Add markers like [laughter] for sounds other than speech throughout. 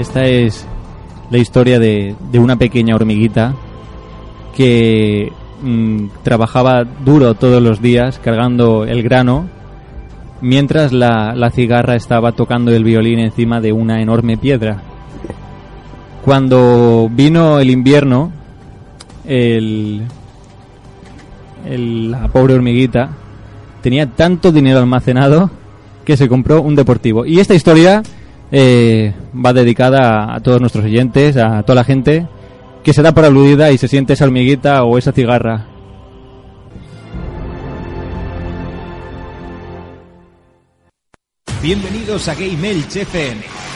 Esta es la historia de, de una pequeña hormiguita que mm, trabajaba duro todos los días cargando el grano mientras la, la cigarra estaba tocando el violín encima de una enorme piedra. Cuando vino el invierno, el, la pobre hormiguita tenía tanto dinero almacenado que se compró un deportivo. Y esta historia eh, va dedicada a, todos nuestros oyentes, a toda la gente que se da por aludida y se siente esa hormiguita o esa cigarra. Bienvenidos a Game FM.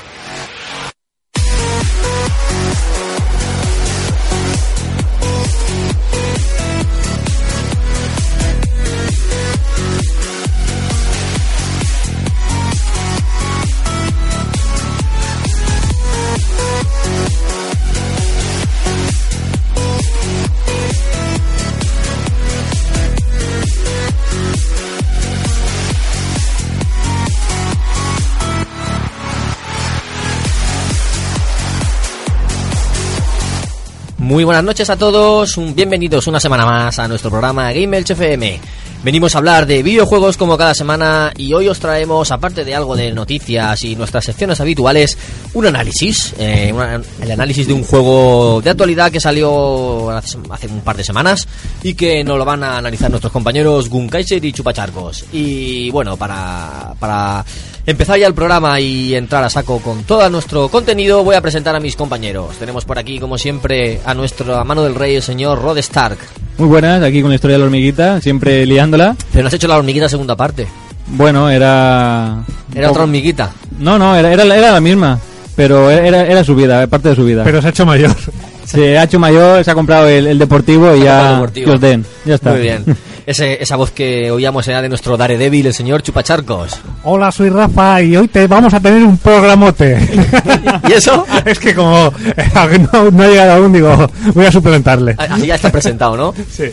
Muy buenas noches a todos, un- bienvenidos una semana más a nuestro programa Game Elch FM. Venimos a hablar de videojuegos como cada semana y hoy os traemos, aparte de algo de noticias y nuestras secciones habituales, un análisis, eh, una- el análisis de un juego de actualidad que salió hace hace un par de semanas y que nos lo van a analizar nuestros compañeros Gunkaiser y Chupacharcos. Y bueno, para, para empezar ya el programa y entrar a saco con todo nuestro contenido, voy a presentar a mis compañeros. Tenemos por aquí, como siempre, a nuestra mano del rey, el señor Rod Stark. Muy buenas, aquí con la historia de la hormiguita, siempre liándola. Pero no has hecho la hormiguita segunda parte. Bueno, era... Era otra hormiguita. No, no, era, era, era la misma, pero era, era su vida, parte de su vida. Pero se ha hecho mayor. Se ha hecho mayor, se ha comprado el, el deportivo y ya... deportivo. que os den, ya está. Muy bien. [laughs] Ese, esa voz que oíamos era de nuestro Daredevil, el señor Chupacharcos. Hola, soy Rafa y hoy te vamos a tener un programote. [laughs] ¿Y eso? [laughs] es que como eh, no, no ha llegado aún, digo, voy a suplementarle. Así ya está presentado, ¿no? [laughs] Sí.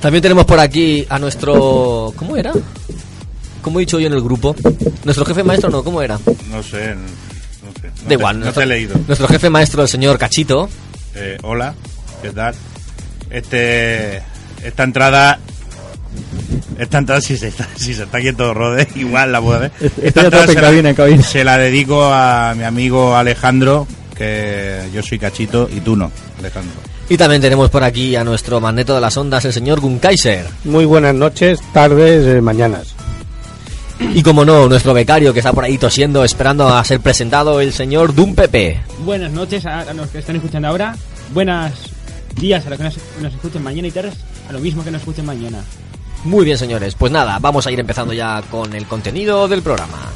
También tenemos por aquí a nuestro... ¿Cómo era? ¿Cómo he dicho yo en el grupo? ¿Nuestro jefe maestro no? ¿Cómo era? No sé, no sé. No Da te- igual. No nuestro- te he leído. Nuestro jefe maestro, el señor Cachito. Eh, hola, ¿qué tal? Este, esta entrada, esta entrada si se está, [laughs] si se está quieto Rode, [laughs] igual la. Estoy Esta entrada se la- cabina, en cabina. Se la dedico a mi amigo Alejandro, que yo soy Cachito y tú no, Alejandro. Y también tenemos por aquí a nuestro magneto de las ondas, el señor Gunkaiser. Muy buenas noches, tardes, eh, mañanas. Y como no, nuestro becario que está por ahí tosiendo, esperando a ser presentado, el señor Dum Pepe. Buenas noches a, a los que están escuchando ahora. Buenas días a los que nos, nos escuchen mañana y tardes a lo mismo que nos escuchen mañana. Muy bien, señores. Pues nada, vamos a ir empezando ya con el contenido del programa.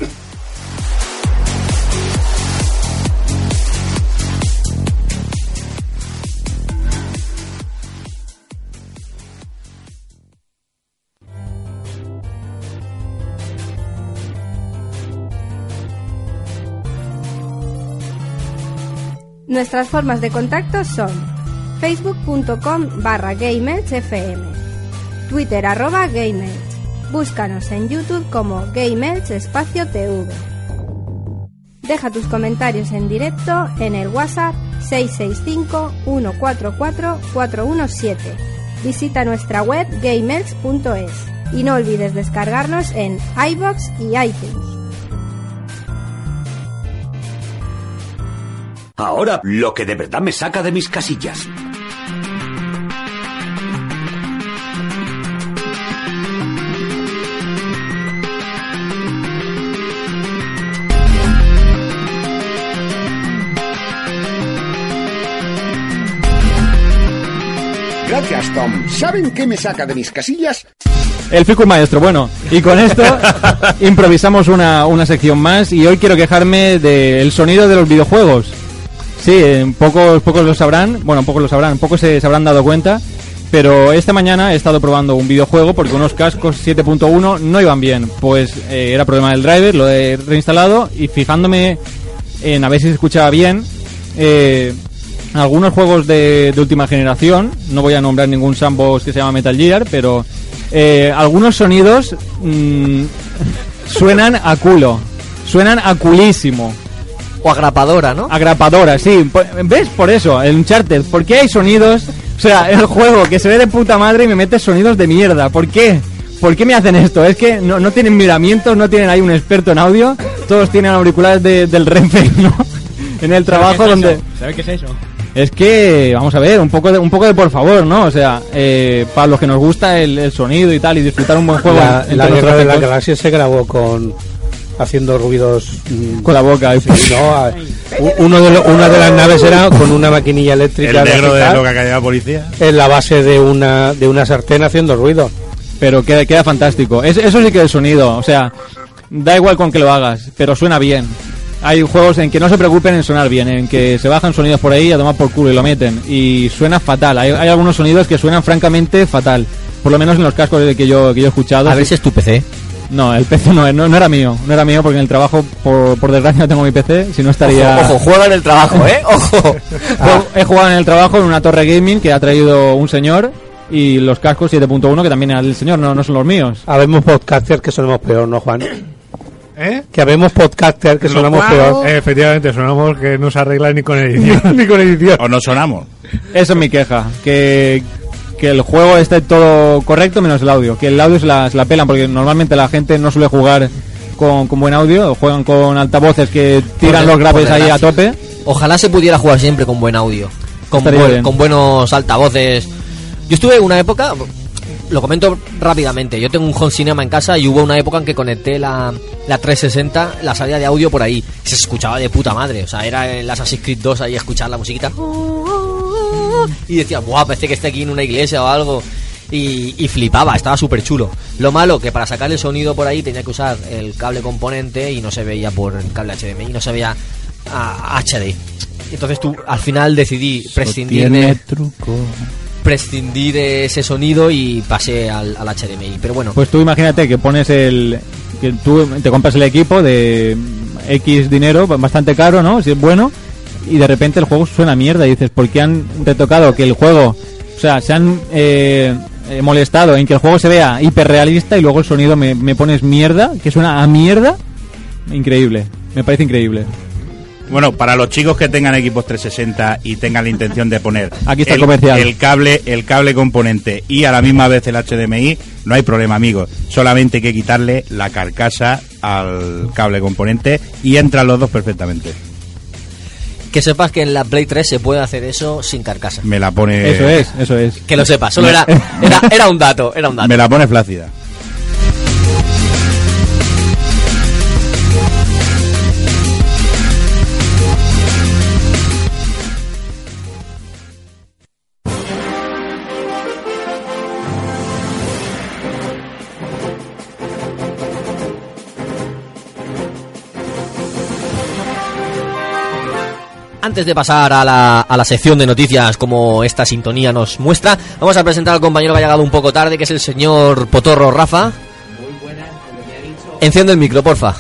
Nuestras formas de contacto son facebook.com barra gamersfm, twitter arroba búscanos en youtube como gameelch espacio tv. Deja tus comentarios en directo en el WhatsApp 665-144-417. Visita nuestra web gameelch.es y no olvides descargarnos en iBox y iTunes. Ahora, lo que de verdad me saca de mis casillas. Tom. ¿Saben qué me saca de mis casillas? El Ficus Maestro, bueno, y con esto [laughs] improvisamos una, una sección más y hoy quiero quejarme del sonido de los videojuegos. Sí, eh, pocos, pocos lo sabrán, bueno, pocos lo sabrán, pocos se, se habrán dado cuenta, pero esta mañana he estado probando un videojuego porque unos cascos 7.1 no iban bien, pues eh, era problema del driver, lo he reinstalado y fijándome en a ver si se escuchaba bien, eh, algunos juegos de, de última generación, no voy a nombrar ningún sandbox que se llama Metal Gear, pero eh, algunos sonidos mm, [laughs] suenan a culo, suenan a culísimo. O agrapadora, ¿no? Agrapadora, sí. ¿Ves? Por eso, el Uncharted. ¿Por qué hay sonidos? O sea, el juego que se ve de puta madre y me mete sonidos de mierda. ¿Por qué? ¿Por qué me hacen esto? Es que no, no tienen miramientos, no tienen ahí un experto en audio. Todos tienen auriculares de- del Renfe, [laughs] ¿no? En el trabajo donde... ¿Sabes qué es eso? Es que, vamos a ver, un poco de, un poco de por favor, ¿no? O sea, eh, para los que nos gusta el, el sonido y tal y disfrutar un buen juego La, la guerra de gráficos, galaxias se grabó con haciendo ruidos mm, con la boca. sí, no, a- uno de lo- una de las naves era con una maquinilla eléctrica El negro de lo que la policía. en la base de una de una sartén haciendo ruido. pero queda, queda fantástico. Es- eso sí que es sonido, o sea, da igual con que lo hagas, pero suena bien. Hay juegos en que no se preocupen en sonar bien, en que se bajan sonidos por ahí a tomar por culo y lo meten. Y suena fatal. Hay, hay algunos sonidos que suenan francamente fatal. Por lo menos en los cascos que yo, que yo he escuchado. A ver si es tu PC. No, el PC no, no, no era mío. No era mío porque en el trabajo, por, por desgracia, no tengo mi PC. Si no estaría... Ojo, ojo, juega en el trabajo, ¿eh? [laughs] Ojo. Juego- He jugado en el trabajo en una torre gaming que ha traído un señor y los cascos 7.1 que también era del señor, no, no son los míos. Habemos podcasters que sonamos peor, ¿no, Juan? ¿Eh? Que habemos podcasters que sonamos peor. Eh, efectivamente, sonamos que no se arregla ni con edición. [laughs] ni con edición. O no sonamos. Eso es mi queja, que, que el juego esté todo correcto menos el audio, que el audio se la, se la pelan porque normalmente la gente no suele jugar con, con buen audio, juegan con altavoces que tiran los graves ahí a tope. Ojalá se pudiera jugar siempre con buen audio. Con, buen- con buenos altavoces. Yo estuve una época, lo comento rápidamente, yo tengo un home cinema en casa y hubo una época en que conecté la, la 360, la salida de audio por ahí. Se escuchaba de puta madre, o sea, era el Assassin's Creed 2 ahí escuchar la musiquita. Y decía, buah, parece que esté aquí en una iglesia o algo. Y, y flipaba, estaba súper chulo. Lo malo que para sacar el sonido por ahí tenía que usar el cable componente y no se veía por el cable HDMI, no se veía a HD. Entonces tú al final decidí prescindir de, truco. Prescindir de ese sonido y pasé al, al HDMI. Pero bueno, Pues tú imagínate que pones el... que tú te compras el equipo de X dinero, bastante caro, ¿no? Si es bueno, y de repente el juego suena mierda y dices, ¿por qué han retocado que el juego... O sea, se han eh, molestado en que el juego se vea hiperrealista y luego el sonido me, me pones mierda, que suena a mierda? Increíble, me parece increíble. Bueno, para los chicos que tengan equipos 360 y tengan la intención de poner Aquí está el comercial. el cable, el cable componente y a la misma vez el HDMI, no hay problema, amigos. Solamente hay que quitarle la carcasa al cable componente y entran los dos perfectamente. que sepas que en la Play 3 se puede hacer eso sin carcasa. Me la pone Eso es, eso es. Que lo sepas, solo era, era, era un dato, era un dato. [laughs] Me la pone flácida. Antes de pasar a la, a la sección de noticias como esta sintonía nos muestra, vamos a presentar al compañero que ha llegado un poco tarde, que es el señor Potorro Rafa. Enciende el micro, porfa.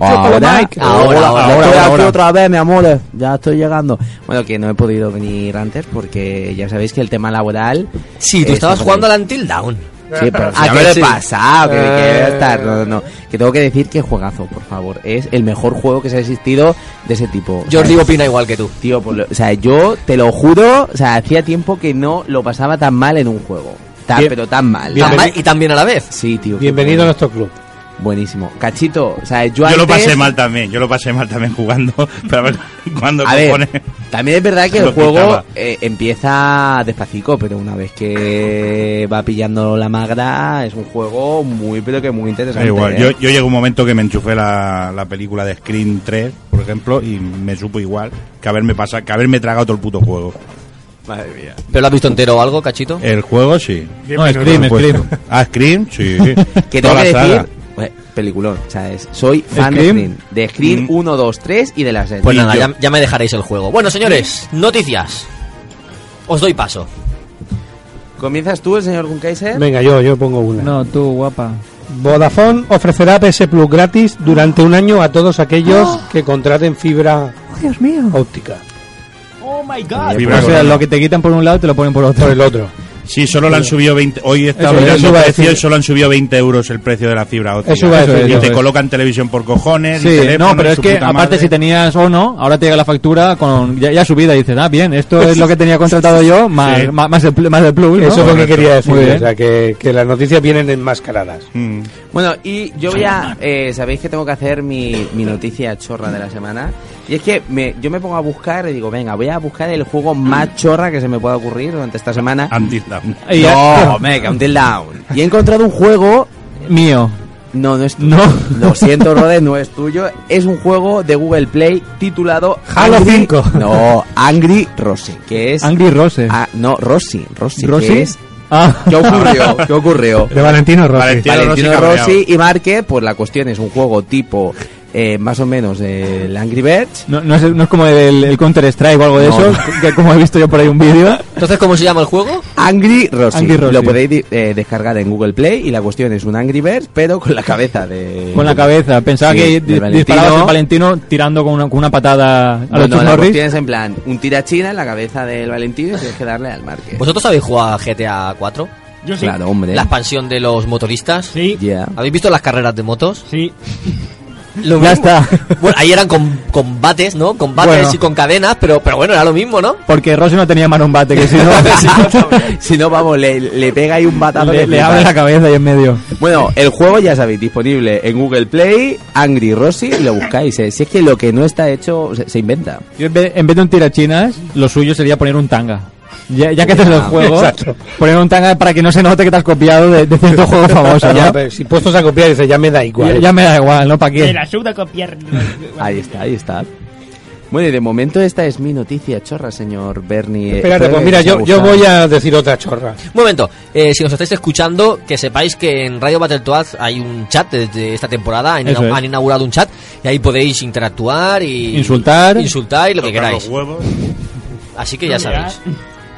Ahora, Ahora, ahora, estoy ahora, aquí ahora. otra vez, mi amor. Ya estoy llegando. Bueno, que no he podido venir antes porque ya sabéis que el tema laboral. Sí, tú estabas jugando al Until Down. Sí, pero [laughs] Ah, ya que sí. Eh. a estar. No, no, no. Que tengo que decir que juegazo, por favor. Es el mejor juego que se ha existido de ese tipo. O sea, Jordi opina igual que tú. Tío, pues lo- o sea, yo te lo juro, o sea, hacía tiempo que no lo pasaba tan mal en un juego. Tan, Bien- pero tan mal. Tan mal y tan bien a la vez. Sí, tío. qué Bienvenido a nuestro club. Buenísimo. Cachito, o sea, yo, Yo lo pasé mal también, yo lo pasé mal también jugando. [laughs] Pero a ver, cuando A ver, compone- también es verdad que [laughs] el juego eh, empieza despacito, pero una vez que va pillando la magra, es un juego muy, pero que muy Da interesante. igual, ¿eh? yo, yo un momento que me enchufé la, la película de Scream 3, por ejemplo, y me supo igual que haberme pasado, que haberme tragado todo el puto juego. Madre mía. ¿Pero lo has visto entero o algo, cachito? El juego sí. No, Scream, Scream. Ah, Scream, sí. [laughs] Que tengo que decir, eh, peliculón, o sea, es- soy fan ¿Scream? de Scream. De Scream Mm. 1, 2, 3 y de la serie. Pues nada, ya, ya me dejaréis el juego. Bueno, señores, noticias. Os doy paso. ¿Comienzas tú, el señor Gunkaiser? Venga, yo, yo pongo una. No, tú, guapa. Vodafone ofrecerá PS Plus gratis durante un año a todos aquellos que contraten fibra Dios mío. óptica. Oh my god. Fibra O sea, lo que te quitan por un lado te lo ponen por otro. Por el otro. Sí, solo le han subido 20. Hoy estaba Eso, mirando precio y solo han subido 20 euros el precio de la fibra óptica. Eso iba a Eso decir es, y te es. colocan televisión por cojones. y Sí, teléfono, no, pero y es que aparte madre. si tenías o no, ahora te llega la factura con ya, ya subida y dices, ah, bien, esto es lo que tenía contratado yo, más, Sí. más, más, el, más el plus, ¿no? Eso es lo que quería decir. Muy bien. O sea, que, que las noticias vienen enmascaradas. Mm. Bueno, y yo voy a... eh, Sabéis que tengo que hacer mi, mi noticia chorra de la semana. Y es que me, yo me pongo a buscar y digo, venga, voy a buscar el juego más chorra que se me pueda ocurrir durante esta semana. Until ya- No, me Until Down. Y he encontrado un juego... mío. No, no es tuyo. No. Lo siento, Rode, no es tuyo. Es un juego de Google Play titulado... Halo Angry- 5. No, Angry Rossi, que es... Angry Rose. Ah, no, Rossi, Rossi, ¿Rossi? que es... Ah. ¿Qué ocurrió? ¿Qué ocurrió? De Valentino Rossi. Valentino Valentino Rossi. Rossi y Marque, pues la cuestión es un juego tipo eh, más o menos el Angry Birds. No, no, es, no es como el, el Counter Strike o algo de No, eso, que como he visto yo por ahí un vídeo. Entonces, ¿cómo se llama el juego? Angry Rossi. Angry Rossi. Lo podéis eh, descargar en Google Play y la cuestión es un Angry Birds, pero con la cabeza de... Con la cabeza. Pensaba Sí, que di- Valentino. disparabas el Valentino tirando con una, con una patada a los no, la Norris. cuestión es en plan, un tirachina en la cabeza del Valentino y tienes que darle al Marque. ¿Vosotros habéis jugado a GTA 4? Yo sí. Claro, hombre. La expansión de los motoristas. Sí. Ya. ¿Habéis visto las carreras de motos? Sí. Lo Ya mismo. está. Bueno, ahí eran con combates, ¿no? Combates Bueno. y con cadenas, pero, pero bueno, era lo mismo, ¿no? Porque Rossi no tenía mano un bate, que si no, [laughs] si no, vamos, le, le pega ahí un batazo. le, le abre la cabeza ahí en medio. Bueno, el juego ya sabéis, disponible en Google Play, Angry Rossi, y lo buscáis. eh. Si es que lo que no está hecho se, se inventa. Yo en vez, en vez de un tirachinas, lo suyo sería poner un tanga. Ya, ya que haces el Ah, juego, exacto. poner un tanga para que no se note que te has copiado de, de cierto juego famoso, ¿no? Ya, pero si puestos a copiar, dice, ya me da igual. Ya, ya me da igual, ¿no? ¿Para Me qué? la suda copiar. Ahí está, ahí está. Bueno, y de momento esta es mi noticia chorra, señor Bernie. Espérate, Espero pues mira, yo, yo voy a decir otra chorra. Un momento, eh, si nos estáis escuchando, que sepáis que en Radio Battletoads hay un chat desde esta temporada, han, han inaugurado un chat y ahí podéis interactuar y Insultar. insultar y lo que queráis. los huevos, Así que ya sabéis.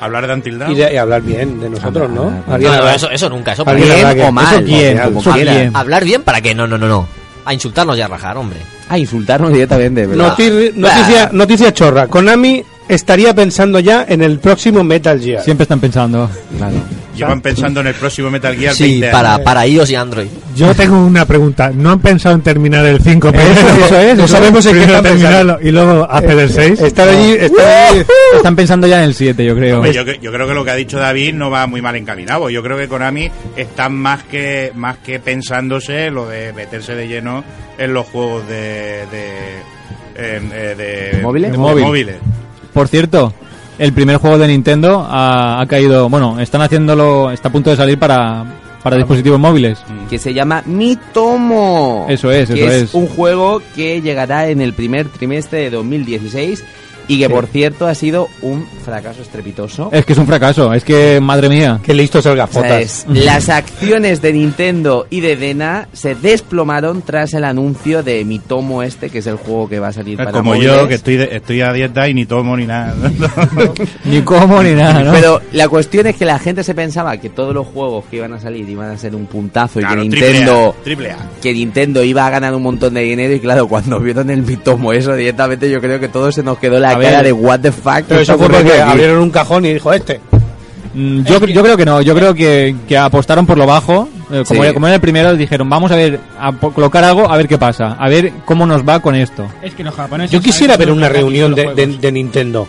Hablar de Until Dawn. Y, de- y hablar bien de nosotros, ¿no? Ah, No, no, eso, eso nunca, eso Bien que- o mal, ¿Eso quién? como ¿Eso quiera. quién? Hablar bien para qué, no, no, no, no. A insultarnos y a rajar, hombre. Ah, insultarnos directamente, ¿verdad? Noti- noticia, noticia chorra. Konami estaría pensando ya en el próximo Metal Gear. Siempre están pensando. Claro. Llevan pensando en el próximo Metal Gear Sí, 20 para, para iOS y Android. Yo tengo una pregunta. ¿No han pensado en terminar el 5 Eso, eso es, [laughs] No sabemos en qué están pensando. terminarlo y luego hacer el 6. Estar allí, estar allí. Están pensando ya en el 7, yo creo. Hombre, yo, cre- yo creo que lo que ha dicho David no va muy mal encaminado. Yo creo que Konami está más que más que pensándose lo de meterse de lleno en los juegos de de, en- eh, de- ¿De móviles? de De móvil. móviles. Por cierto, el primer juego de Nintendo ha, ha caído. Bueno, están haciéndolo. Está a punto de salir para, para dispositivos móviles. Que se llama Mitomo. Eso es, que eso es. es. un juego que llegará en el primer trimestre de 2016 y que, Sí. por cierto, ha sido un fracaso estrepitoso. Es que es un fracaso. Es que, madre mía. Qué listos el O sea, gafotas. las acciones de Nintendo y de Dena se desplomaron tras el anuncio de Mitomo este, que es el juego que va a salir Es para como móviles. yo, que estoy, de- estoy a dieta y ni tomo ni nada. [laughs] [laughs] Ni cómo ni nada, ¿no? Pero la cuestión es que la gente se pensaba que todos los juegos que iban a salir iban a ser un puntazo y que triple A, Nintendo triple A. que Nintendo iba a ganar un montón de dinero y claro, cuando vieron el Mitomo eso directamente yo creo que todo se nos quedó la A cara ver. de what the fuck. Pero ¿qué eso fue porque aquí? abrieron un cajón y dijo este. Mm, Yo, yo creo que no, yo creo que, que apostaron por lo bajo. eh, como, Sí. como era el primero, dijeron, vamos a ver, a colocar algo, a ver qué pasa, a ver cómo nos va con esto. Es que los japoneses. Yo quisiera ver una reunión de, de- de Nintendo.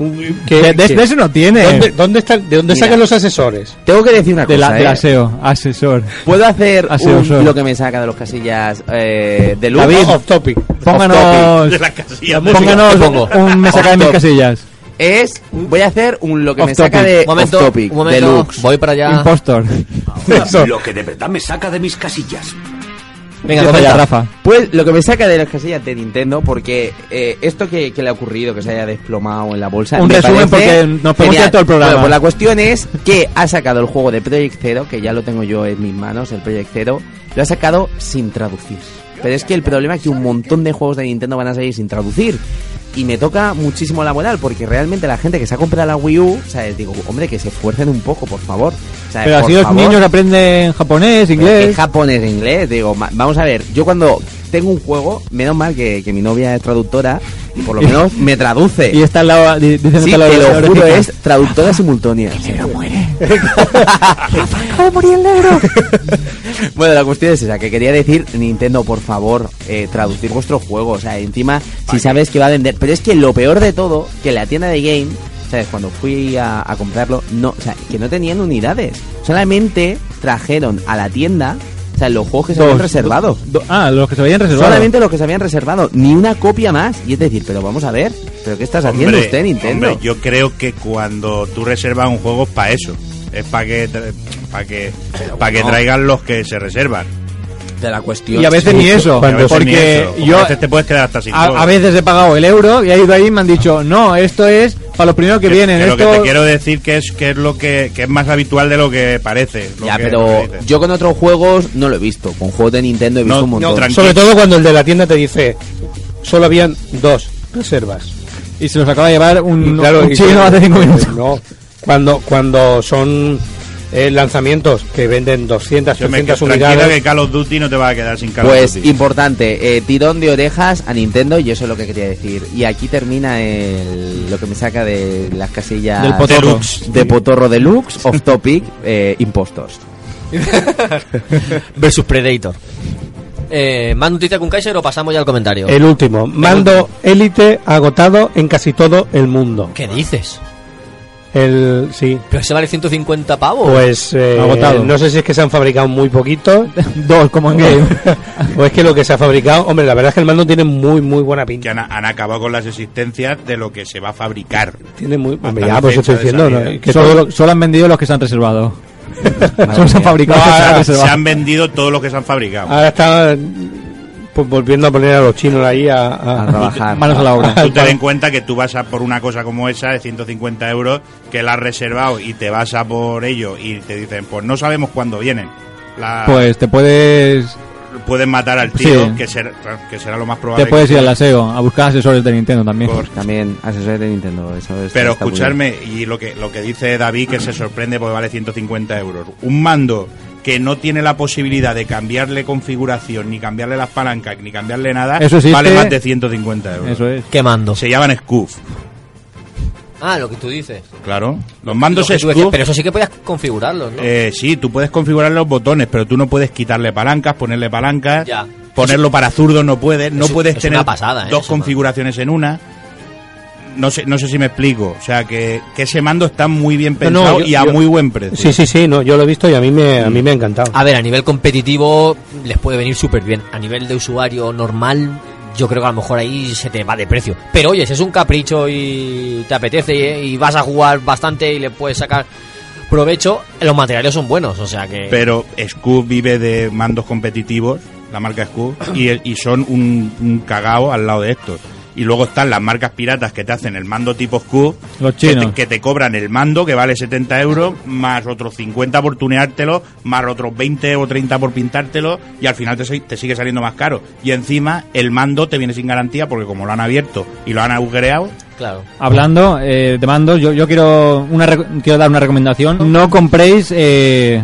De, que- de- de eso no tiene. ¿Dónde, dónde está, ¿De dónde Mira. sacan los asesores? Tengo que decir una de cosa, la, de la ¿eh? SEO, asesor. ¿Puedo hacer un, lo que me saca de los casillas eh, de luz? David. Off topic. Pónganos, de las casillas de pónganos ¿Qué pongo? un me saca de mis Off casillas. Es, voy a hacer un lo que Off me saca topic. de Un momento, off topic, un momento, deluxe. voy para allá. Impostor. Eso. Lo que de verdad me saca de mis casillas. Venga, Empieza ya, Rafa. Pues lo que me saca de las casillas de Nintendo, porque eh, esto que, que le ha ocurrido, que se haya desplomado en la bolsa. Un me resumen, porque nos tirar todo el programa. Bueno, pues la cuestión es que ha sacado el juego de Project Zero, que ya lo tengo yo en mis manos, el Project Zero, lo ha sacado sin traducir. Pero es que el problema es que un montón de juegos de Nintendo van a salir sin traducir. Y me toca muchísimo la moral, porque realmente la gente que se ha comprado la Wii U, o sea, digo, hombre, que se esfuercen un poco, por favor. O sea, Pero así los niños aprenden japonés, inglés. ¿Qué japonés, inglés? Digo, vamos a ver, yo cuando tengo un juego, menos mal que, que mi novia es traductora y por lo [laughs] menos me traduce. Y está al lado, di- dicen Sí, al lado te de lo juro, es traductora simultánea. [laughs] Se me muere. [laughs] bueno, la cuestión es esa, que quería decir, Nintendo, por favor, eh, traducir vuestro juego. O sea, encima, si sabes que va a vender. Pero es que lo peor de todo, que la tienda de Game, ¿sabes? Cuando fui a, a comprarlo, no, o sea, que no tenían unidades. Solamente trajeron a la tienda, o sea, los juegos que se Dos, habían reservado. do- ah, los que se habían reservado. Solamente los que se habían reservado, ni una copia más. Y es decir, pero vamos a ver, ¿pero qué estás haciendo usted, Nintendo? hombre, yo creo que cuando tú reservas un juego es para eso. Es para que, tra- para que, para que traigan los que se reservan. De la cuestión. Y a veces ni eso, porque ni eso. yo a veces te puedes quedar hasta sin a, veces he pagado el euro y he ido ahí y me han dicho, no, esto es para los primeros que, vienen. Que lo que esto... te quiero decir que es que es lo que, que es más habitual de lo que parece. lo Ya, que- pero lo yo con otros juegos no lo he visto. Con juegos de Nintendo he visto No, un no, montón. tranqui- Sobre todo cuando el de la tienda te dice, solo habían dos reservas. Y se los acaba de llevar un, claro, chino hace cinco minutos. No, cuando, cuando son eh, lanzamientos que venden 200, Yo me 300 quedo tranquila unidades. que Call of Duty no te va a quedar sin Call of Pues Duty. importante, eh, tirón de orejas a Nintendo y eso es lo que quería decir. Y aquí termina el, lo que me saca de las casillas Del potorro. Deluxe, de Potorro Deluxe, off [laughs] topic, eh, impostos. [laughs] Versus Predator. Eh, ¿Más noticia con Kaiser o pasamos ya al comentario? El último, mando élite agotado en casi todo el mundo. ¿Qué dices? El, sí, ¿Pero se vale 150 pavos? pues eh, Agotado. no sé si es que se han fabricado muy poquitos [laughs] Dos, como en game. [laughs] o es que lo que se ha fabricado, hombre, la verdad es que el mando tiene muy muy buena que pinta. han, han acabado con las existencias de lo que se va a fabricar. Tiene muy, hombre, ya, pues estoy diciendo, que solo, todo lo- solo han vendido los que se han reservado. [laughs] Solo se han fabricado No, los que se han ahora Se han vendido todos los que se han fabricado. ahora está pues, volviendo a poner a los chinos ahí a, a- A trabajar. Manos a la obra. Tú ten en cuenta que tú vas a por una cosa como esa de 150 euros que la has reservado y te vas a por ello y te dicen, pues no sabemos cuándo vienen. La, Pues te puedes pueden matar al tío, Sí. que, ser- que será lo más probable. te puedes que ir al aseo a buscar asesores de Nintendo también. Por- También asesores de Nintendo, eso es. Pero escucharme, y lo que, lo que dice David, que se sorprende porque vale 150 euros. Un mando que no tiene la posibilidad de cambiarle configuración, ni cambiarle las palancas, ni cambiarle nada, Eso existe. vale más de 150 euros. Eso es. ¿Qué mando? Se llaman Scoof, Ah, lo que tú dices. claro. Los mandos Lo que tú decías, Scoof, pero eso sí que podías configurarlos, ¿no? eh, sí, tú puedes configurar los botones, pero tú no puedes quitarle palancas, ponerle palancas, Ya. ponerlo para zurdo no puedes, no Es- puedes es tener una pasada, ¿eh? dos eso, man. configuraciones en una. No sé, no sé si me explico. O sea, que, que ese mando está muy bien No, no, pensado yo- y a yo- muy buen precio. Sí, sí, sí, no, yo lo he visto y a mí me, a mí me ha encantado. A ver, a nivel competitivo les puede venir súper bien. A nivel de usuario normal, yo creo que a lo mejor ahí se te va de precio. Pero oye, si es un capricho y te apetece y, y vas a jugar bastante y le puedes sacar provecho, los materiales son buenos, o sea que... Pero Scoob vive de mandos competitivos, la marca Scoob, y, el- y son un, un cagao al lado de estos. Y luego están las marcas piratas que te hacen el mando tipo Scoob, Los que chinos. te, que te cobran el mando que vale 70 euros, más otros 50 por tuneártelo, más otros 20 o 30 por pintártelo, y al final te, te sigue saliendo más caro. Y encima el mando te viene sin garantía porque como lo han abierto y lo han agujereado, Claro. Hablando eh, de mandos, yo, yo quiero una quiero dar una recomendación. No compréis eh,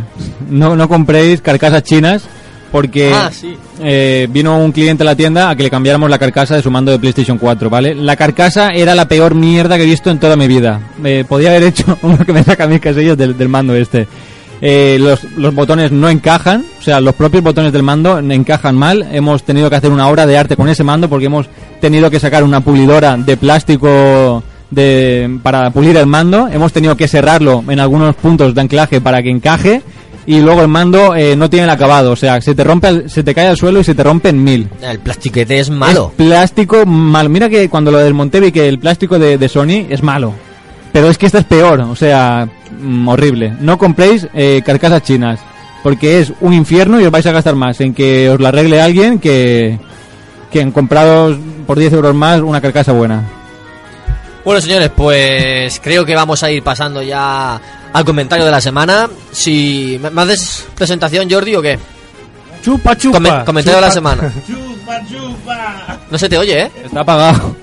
no, no compréis carcasas chinas porque Ah, sí. eh, vino un cliente a la tienda a que le cambiáramos la carcasa de su mando de PlayStation 4, ¿vale? La carcasa era la peor mierda que he visto en toda mi vida. Eh, podía haber hecho [laughs] uno que me saca mis casillas del, del mando este. Eh, los, los botones no encajan, o sea, los propios botones del mando encajan mal. Hemos tenido que hacer una obra de arte con ese mando porque hemos tenido que sacar una pulidora de plástico de, para pulir el mando. Hemos tenido que cerrarlo en algunos puntos de anclaje para que encaje. Y luego el mando eh, no tiene el acabado, o sea, se te rompe, se te cae al suelo y se te rompe en mil. El plastiquete es malo. Es plástico malo. Mira que cuando lo desmonté vi que el plástico de, de Sony es malo. Pero es que este es peor, o sea, mm, horrible. No compréis eh, carcasas chinas. porque es un infierno y os vais a gastar más en que os la arregle alguien que, que en compraros por 10 euros más una carcasa buena. Bueno, señores, pues creo que vamos a ir pasando ya al comentario de la semana. Si ¿me haces presentación, Jordi, o qué? Chupa, chupa. Come- comentario de la chupa. semana. [laughs] No se te oye, ¿eh? Está apagado.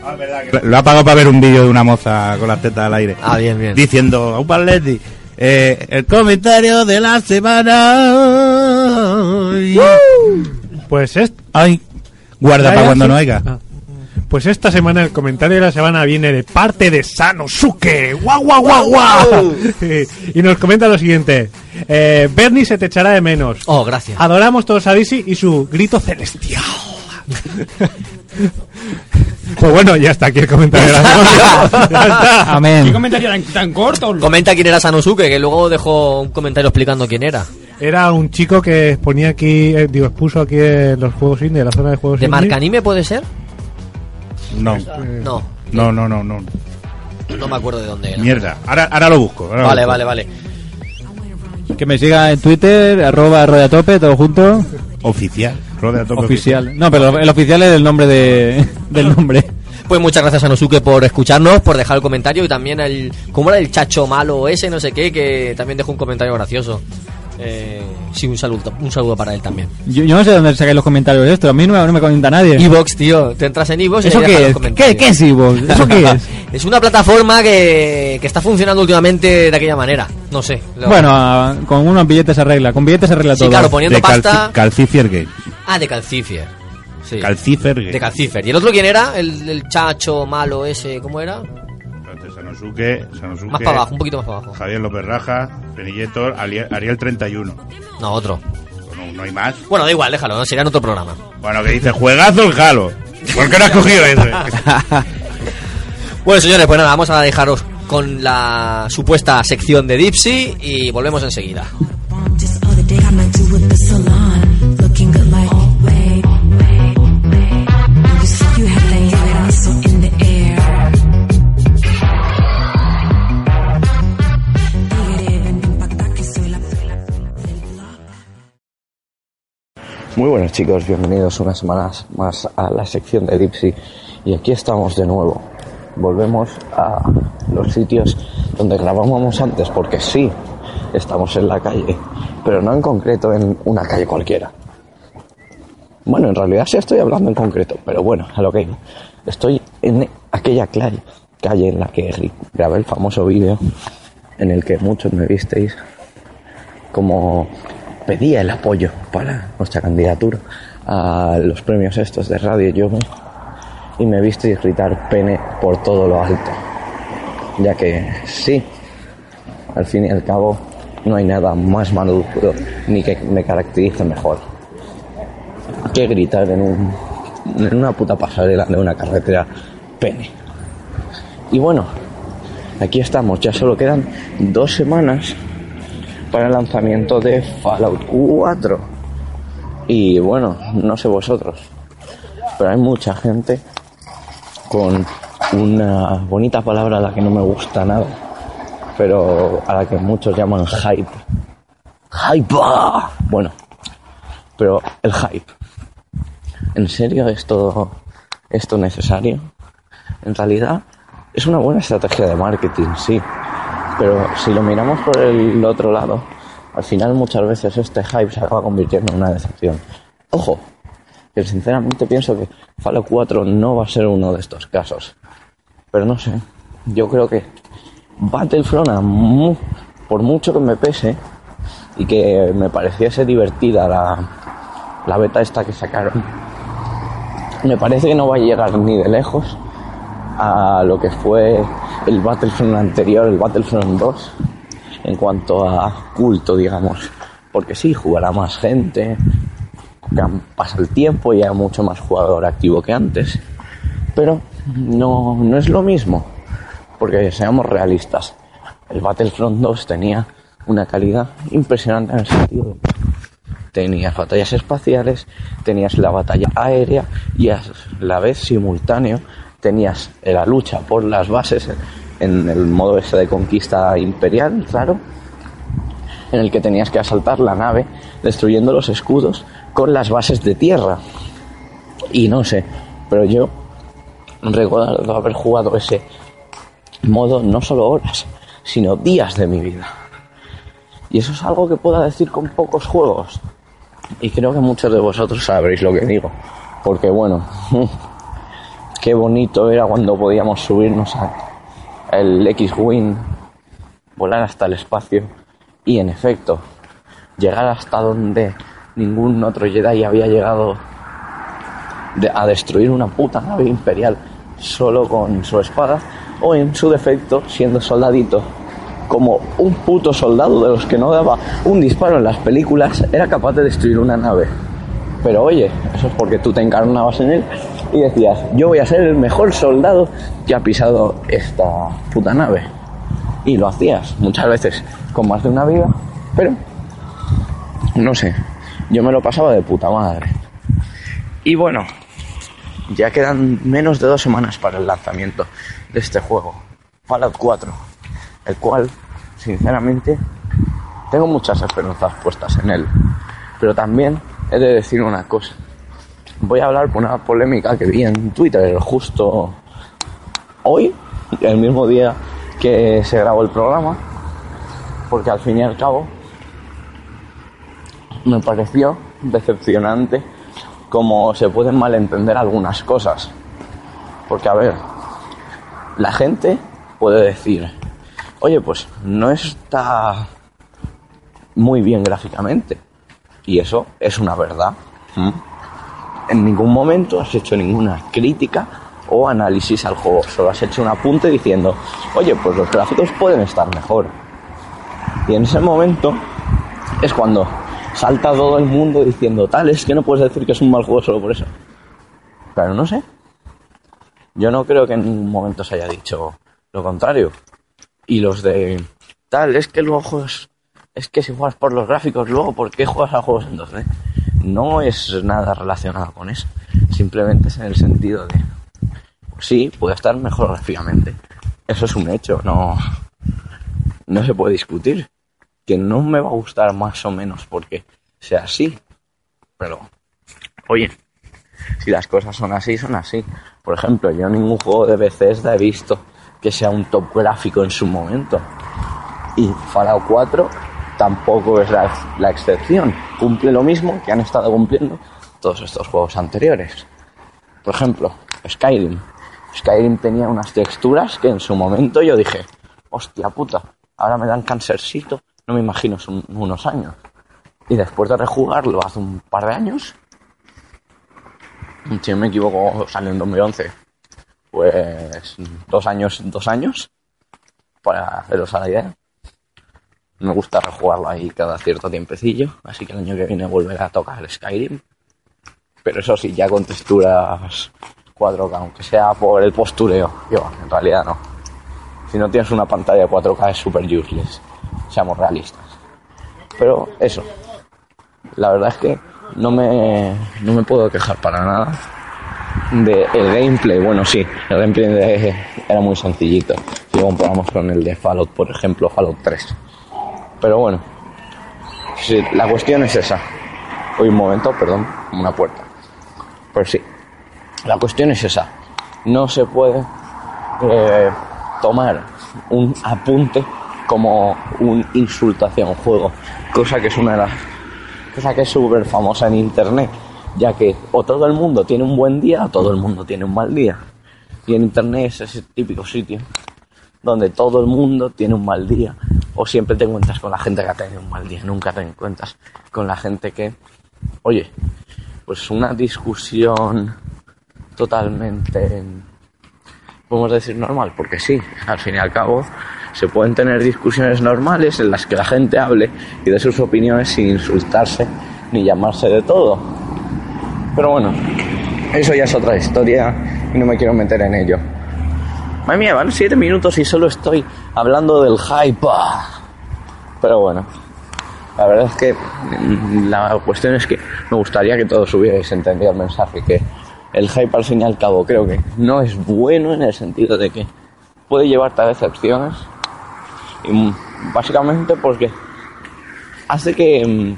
Lo ha pagado para ver un vídeo de una moza con las tetas al aire. Ah, bien, bien. Diciendo, un paletti. Eh, el comentario de la semana. Pues es Ay, guarda ¿Ya, para cuando no haya. Ah. Pues esta semana el comentario de la semana viene de parte de Sanosuke. ¡Guau, guau, guau, guau! [laughs] y nos comenta lo siguiente. Eh, Bernie se te echará de menos. Oh, gracias. Adoramos todos a Daisy y su grito celestial. [laughs] pues bueno, ya está aquí el comentario de la semana. [laughs] Ya está. ¿Qué Amén. comentario tan, tan corto? Comenta quién era Sanosuke, que luego dejó un comentario explicando quién era. Era un chico que ponía aquí, eh, digo, expuso aquí en los juegos indie, en la zona de juegos ¿De indie. Marcanime puede ser? No, No, no, no, no, no. no me acuerdo de dónde era. Mierda. Ahora, ahora lo busco. ahora lo Vale, busco. vale, vale. Que me siga en Twitter, arroba rodeatope, todo junto. Oficial. Rodea tope Oficial. No, pero el oficial es el nombre de, [laughs] del nombre. Pues muchas gracias a Nosuke por escucharnos, por dejar el comentario y también el. ¿Cómo era el chacho malo ese, no sé qué? Que también dejó un comentario gracioso. Eh, sí, un saludo, un saludo para él también. Yo, yo no sé dónde sacáis los comentarios de esto. A mí no me, no me comenta nadie. Evox, tío, te entras en Evox y ¿Eso qué es? comentarios. ¿Qué, qué es Evox? ¿Eso qué es? Es una plataforma que, que está funcionando últimamente de aquella manera. No sé. lo- Bueno, a- con unos billetes se arregla. Con billetes se arregla Sí, todo. claro, poniendo De pasta. Calci- Calcifier Game. Ah, de Calcifier. Sí. Calcifer de Calcifer. ¿Y el otro quién era? El, el chacho malo ese, ¿cómo era? Sanosuke, Sanosuke, Más para abajo, un poquito más para abajo. Javier López Raja, Penilletor, Ariel, Ariel 31. No, otro. No, no hay más. Bueno, da igual, déjalo, ¿no? sería en otro programa. Bueno, que dice, juegazo el Halo. ¿Por qué no has cogido ese? [laughs] Bueno, señores, pues nada, vamos a dejaros con la supuesta sección de Dipsy y volvemos enseguida. Muy buenos chicos, bienvenidos una semana más a la sección de Dipsy y aquí estamos de nuevo. Volvemos a los sitios donde grabábamos antes porque sí, estamos en la calle, pero no en concreto en una calle cualquiera. Bueno, en realidad sí estoy hablando en concreto, pero bueno, a lo que iba. Estoy en aquella calle en la que grabé el famoso vídeo en el que muchos me visteis como pedía el apoyo para nuestra candidatura a los premios estos de Radio Yomi y me visteis gritar pene por todo lo alto. Ya que sí, al fin y al cabo no hay nada más maduro ni que me caracterice mejor que gritar en, un, en una puta pasarela de una carretera pene. Y bueno, aquí estamos, ya solo quedan dos semanas para el lanzamiento de Fallout 4. Y bueno, no sé vosotros, pero hay mucha gente con una bonita palabra a la que no me gusta nada, pero a la que muchos llaman hype. ¡Hype! Bueno, pero el hype. ¿En serio esto, esto necesario? En realidad es una buena estrategia de marketing, sí. Pero si lo miramos por el otro lado, al final muchas veces este hype se acaba convirtiendo en una decepción. Ojo, que sinceramente pienso que Fallout 4 no va a ser uno de estos casos. Pero no sé, yo creo que Battlefront, por mucho que me pese y que me pareciese divertida la, la beta esta que sacaron, me parece que no va a llegar ni de lejos a lo que fue el Battlefront anterior, el Battlefront 2, en cuanto a culto, digamos. Porque sí, jugará más gente, pasa el tiempo y hay mucho más jugador activo que antes. Pero no, no es lo mismo, porque seamos realistas. El Battlefront 2 tenía una calidad impresionante en el sentido de tenías batallas espaciales, tenías la batalla aérea y a la vez simultáneo tenías la lucha por las bases en el modo ese de conquista imperial, claro, en el que tenías que asaltar la nave destruyendo los escudos con las bases de tierra. Y no sé, pero yo recuerdo haber jugado ese modo no solo horas, sino días de mi vida. Y eso es algo que pueda decir con pocos juegos. Y creo que muchos de vosotros sabréis lo que digo. Porque bueno, [laughs] qué bonito era cuando podíamos subirnos a el X-Wing, volar hasta el espacio y en efecto, llegar hasta donde ningún otro Jedi había llegado de- a destruir una puta nave imperial solo con su espada o en su defecto siendo soldadito. Como un puto soldado de los que no daba un disparo en las películas era capaz de destruir una nave pero oye eso es porque tú te encarnabas en él. Y decías yo voy a ser el mejor soldado que ha pisado esta puta nave y lo hacías muchas veces con más de una vida pero no sé yo me lo pasaba de puta madre. Y bueno ya quedan menos de dos semanas para el lanzamiento de este juego, Fallout 4, el cual, sinceramente, tengo muchas esperanzas puestas en él. Pero también he de decir una cosa. Voy a hablar por una polémica que vi en Twitter justo hoy, el mismo día que se grabó el programa, porque al fin y al cabo me pareció decepcionante cómo se pueden malentender algunas cosas. Porque, a ver, la gente puede decir, oye, pues no está muy bien gráficamente. Y eso es una verdad. ¿Mm? En ningún momento has hecho ninguna crítica o análisis al juego. Solo has hecho un apunte diciendo, oye, pues los gráficos pueden estar mejor. Y en ese momento es cuando salta todo el mundo diciendo, tal, es que no puedes decir que es un mal juego solo por eso. Pero no sé. Yo no creo que en ningún momento se haya dicho lo contrario. Y los de tal, es que luego juegas, es que si juegas por los gráficos, luego, ¿por qué juegas a juegos en 2D? No es nada relacionado con eso. Simplemente es en el sentido de, sí, puede estar mejor gráficamente. Eso es un hecho, no, no se puede discutir. Que no me va a gustar más o menos porque sea así. Pero, oye, si las cosas son así, son así. Por ejemplo, yo ningún juego de Bethesda he visto que sea un top gráfico en su momento. Y Fallout 4 tampoco es la, la excepción. Cumple lo mismo que han estado cumpliendo todos estos juegos anteriores. Por ejemplo, Skyrim. Skyrim tenía unas texturas que en su momento yo dije, hostia puta, ahora me dan cancercito, no me imagino son unos años. Y después de rejugarlo hace un par de años, si no me equivoco, salió en 2011. Pues dos años, dos años, para haceros a la idea. Me gusta rejugarlo ahí cada cierto tiempecillo, así que el año que viene volveré a tocar Skyrim. Pero eso sí, ya con texturas 4K, aunque sea por el postureo. Yo, en realidad no. Si no tienes una pantalla de 4K es super useless, seamos realistas. Pero eso, la verdad es que no me, no me puedo quejar para nada de el gameplay. Bueno, sí, el gameplay de- era muy sencillito. Si comparamos con el de Fallout, por ejemplo, Fallout 3. Pero bueno, la cuestión es esa. Hoy un momento, perdón, una puerta. Pues sí, la cuestión es esa. No se puede eh, tomar un apunte como un insulto hacia un juego, cosa que es una de las cosa que es súper famosa en internet, ya que o todo el mundo tiene un buen día o todo el mundo tiene un mal día. Y en internet es ese típico sitio donde todo el mundo tiene un mal día o siempre te encuentras con la gente que ha tenido un mal día, nunca te encuentras con la gente que, oye, pues una discusión totalmente, podemos decir normal, porque sí, al fin y al cabo se pueden tener discusiones normales en las que la gente hable y de sus opiniones sin insultarse ni llamarse de todo. Pero bueno, eso ya es otra historia y no me quiero meter en ello. Madre mía, van siete minutos y solo estoy hablando del hype. Pero bueno, la verdad es que mm, la cuestión es que me gustaría que todos hubierais entendido el mensaje, que el hype al fin y al cabo creo que no es bueno en el sentido de que puede llevarte a decepciones. Y mm, básicamente porque hace que mm,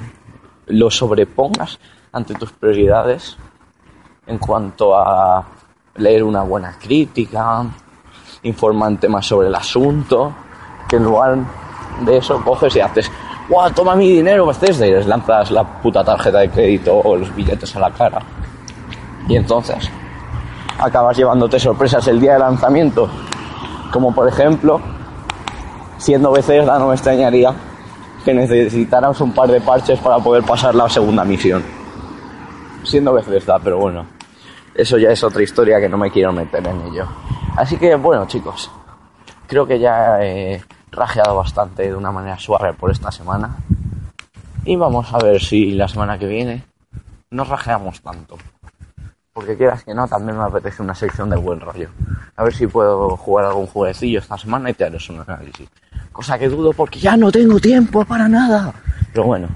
lo sobrepongas ante tus prioridades en cuanto a leer una buena crítica, informarte más sobre el asunto, que en lugar de eso coges y haces, ¡guau, toma mi dinero, Bethesda! Y les lanzas la puta tarjeta de crédito o los billetes a la cara. Y entonces acabas llevándote sorpresas el día de lanzamiento, como por ejemplo, siendo Bethesda no me extrañaría que necesitáramos un par de parches para poder pasar la segunda misión. Siendo Bethesda, pero bueno, eso ya es otra historia que no me quiero meter en ello. Así que bueno, chicos, creo que ya he rajeado bastante de una manera suave por esta semana. Y vamos a ver si la semana que viene no rajeamos tanto. Porque quieras que no, también me apetece una sección de buen rollo. A ver si puedo jugar algún jueguecillo esta semana y te haré un análisis. Cosa que dudo porque ya no tengo tiempo para nada. Pero bueno,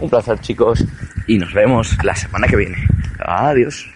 un placer chicos y nos vemos la semana que viene. Adiós.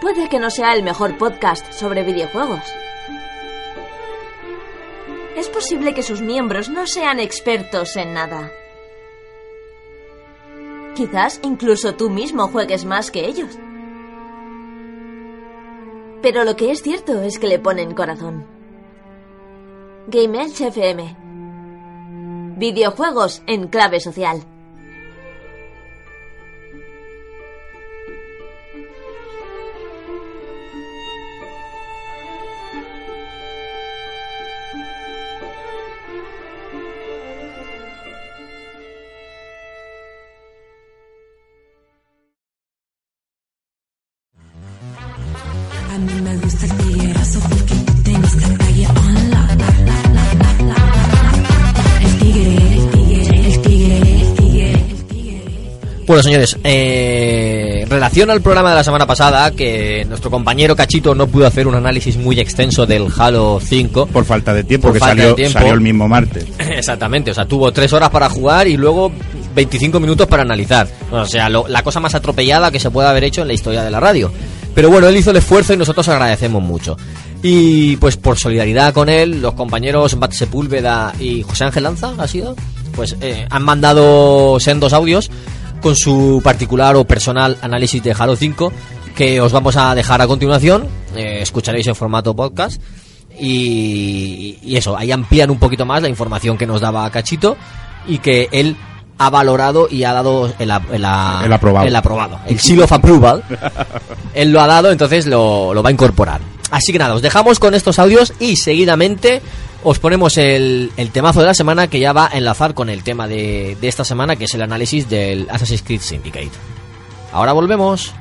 Puede que no sea el mejor podcast sobre videojuegos. Es posible que sus miembros no sean expertos en nada. Quizás incluso tú mismo juegues más que ellos. Pero lo que es cierto es que le ponen corazón. Game FM. Videojuegos en clave social. Bueno, señores, eh, relación al programa de la semana pasada, que nuestro compañero Cachito no pudo hacer un análisis muy extenso del Halo 5. Por falta de tiempo, que tiempo. salió el mismo martes. [laughs] Exactamente, o sea, tuvo tres horas para jugar y luego 25 minutos para analizar. O sea, lo- la cosa más atropellada que se puede haber hecho en la historia de la radio. Pero bueno, él hizo el esfuerzo y nosotros agradecemos mucho. Y pues por solidaridad con él, los compañeros Bat Sepúlveda y José Ángel Lanza, ¿ha sido? Pues eh, han mandado sendos audios con su particular o personal análisis de Halo 5 que os vamos a dejar a continuación. Eh, escucharéis en formato podcast. Y, y eso, ahí amplían un poquito más la información que nos daba Cachito y que él ha valorado y ha dado el, el a- El aprobado. El aprobado. El seal of approval. [laughs] él lo ha dado, entonces lo, lo va a incorporar. Así que nada, os dejamos con estos audios y seguidamente os ponemos el, temazo de la semana que ya va a enlazar con el tema de, de esta semana, que es el análisis del Assassin's Creed Syndicate. Ahora volvemos.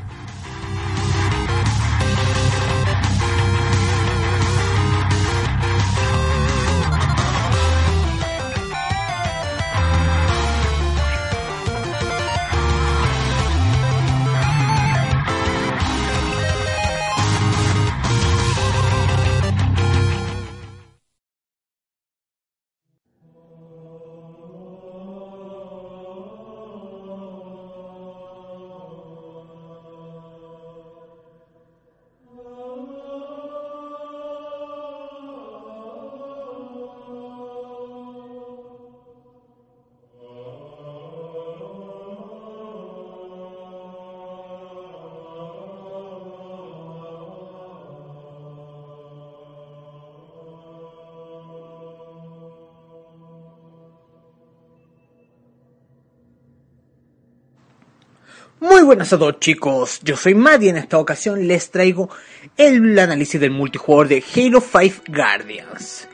Muy buenas a todos chicos, yo soy y en esta ocasión les traigo el análisis del multijugador de Halo 5 Guardians.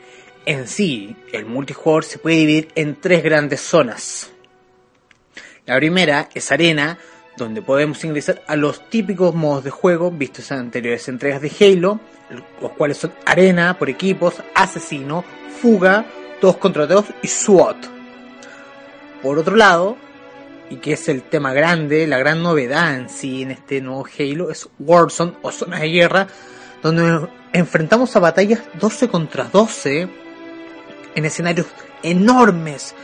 En sí, el multijugador se puede dividir en tres grandes zonas. La primera es arena, donde podemos ingresar a los típicos modos de juego vistos en anteriores entregas de Halo, los cuales son arena por equipos, asesino, fuga, todos contra todos y SWAT. Por otro lado, y que es el tema grande, la gran novedad en sí en este nuevo Halo, es Warzone o zona de guerra, donde nos enfrentamos a batallas 12 contra 12 en escenarios enormes,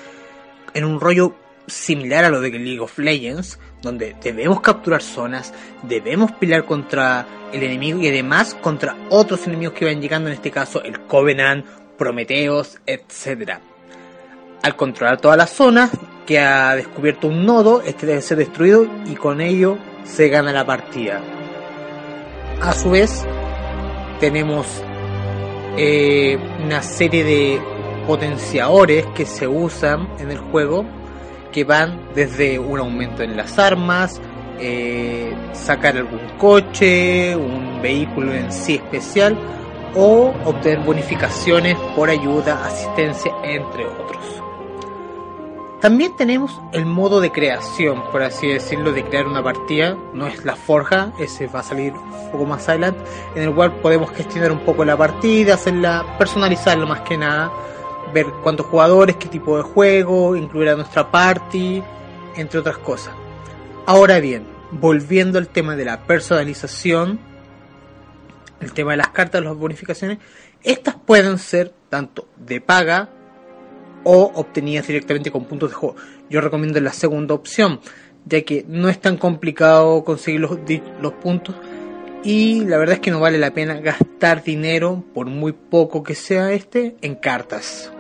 en un rollo similar a lo de League of Legends, donde debemos capturar zonas, debemos pelear contra el enemigo y además contra otros enemigos que van llegando, en este caso el Covenant, Prometheus, etc. Al controlar todas las zonas, que ha descubierto un nodo, este debe ser destruido y con ello se gana la partida. A su vez, tenemos eh, una serie de potenciadores que se usan en el juego que van desde un aumento en las armas, eh, sacar algún coche, un vehículo en sí especial o obtener bonificaciones por ayuda, asistencia, entre otros. También tenemos el modo de creación, por así decirlo, de crear una partida. No es la forja, ese va a salir un poco más adelante, en el cual podemos gestionar un poco la partida, hacerla, personalizarla más que nada, ver cuántos jugadores, qué tipo de juego, incluir a nuestra party, entre otras cosas. Ahora bien, volviendo al tema de la personalización, el tema de las cartas, las bonificaciones, estas pueden ser tanto de paga o obtenidas directamente con puntos de juego. Yo recomiendo la segunda opción, ya que no es tan complicado conseguir los, puntos y la verdad es que no vale la pena gastar dinero, por muy poco que sea este, en cartas.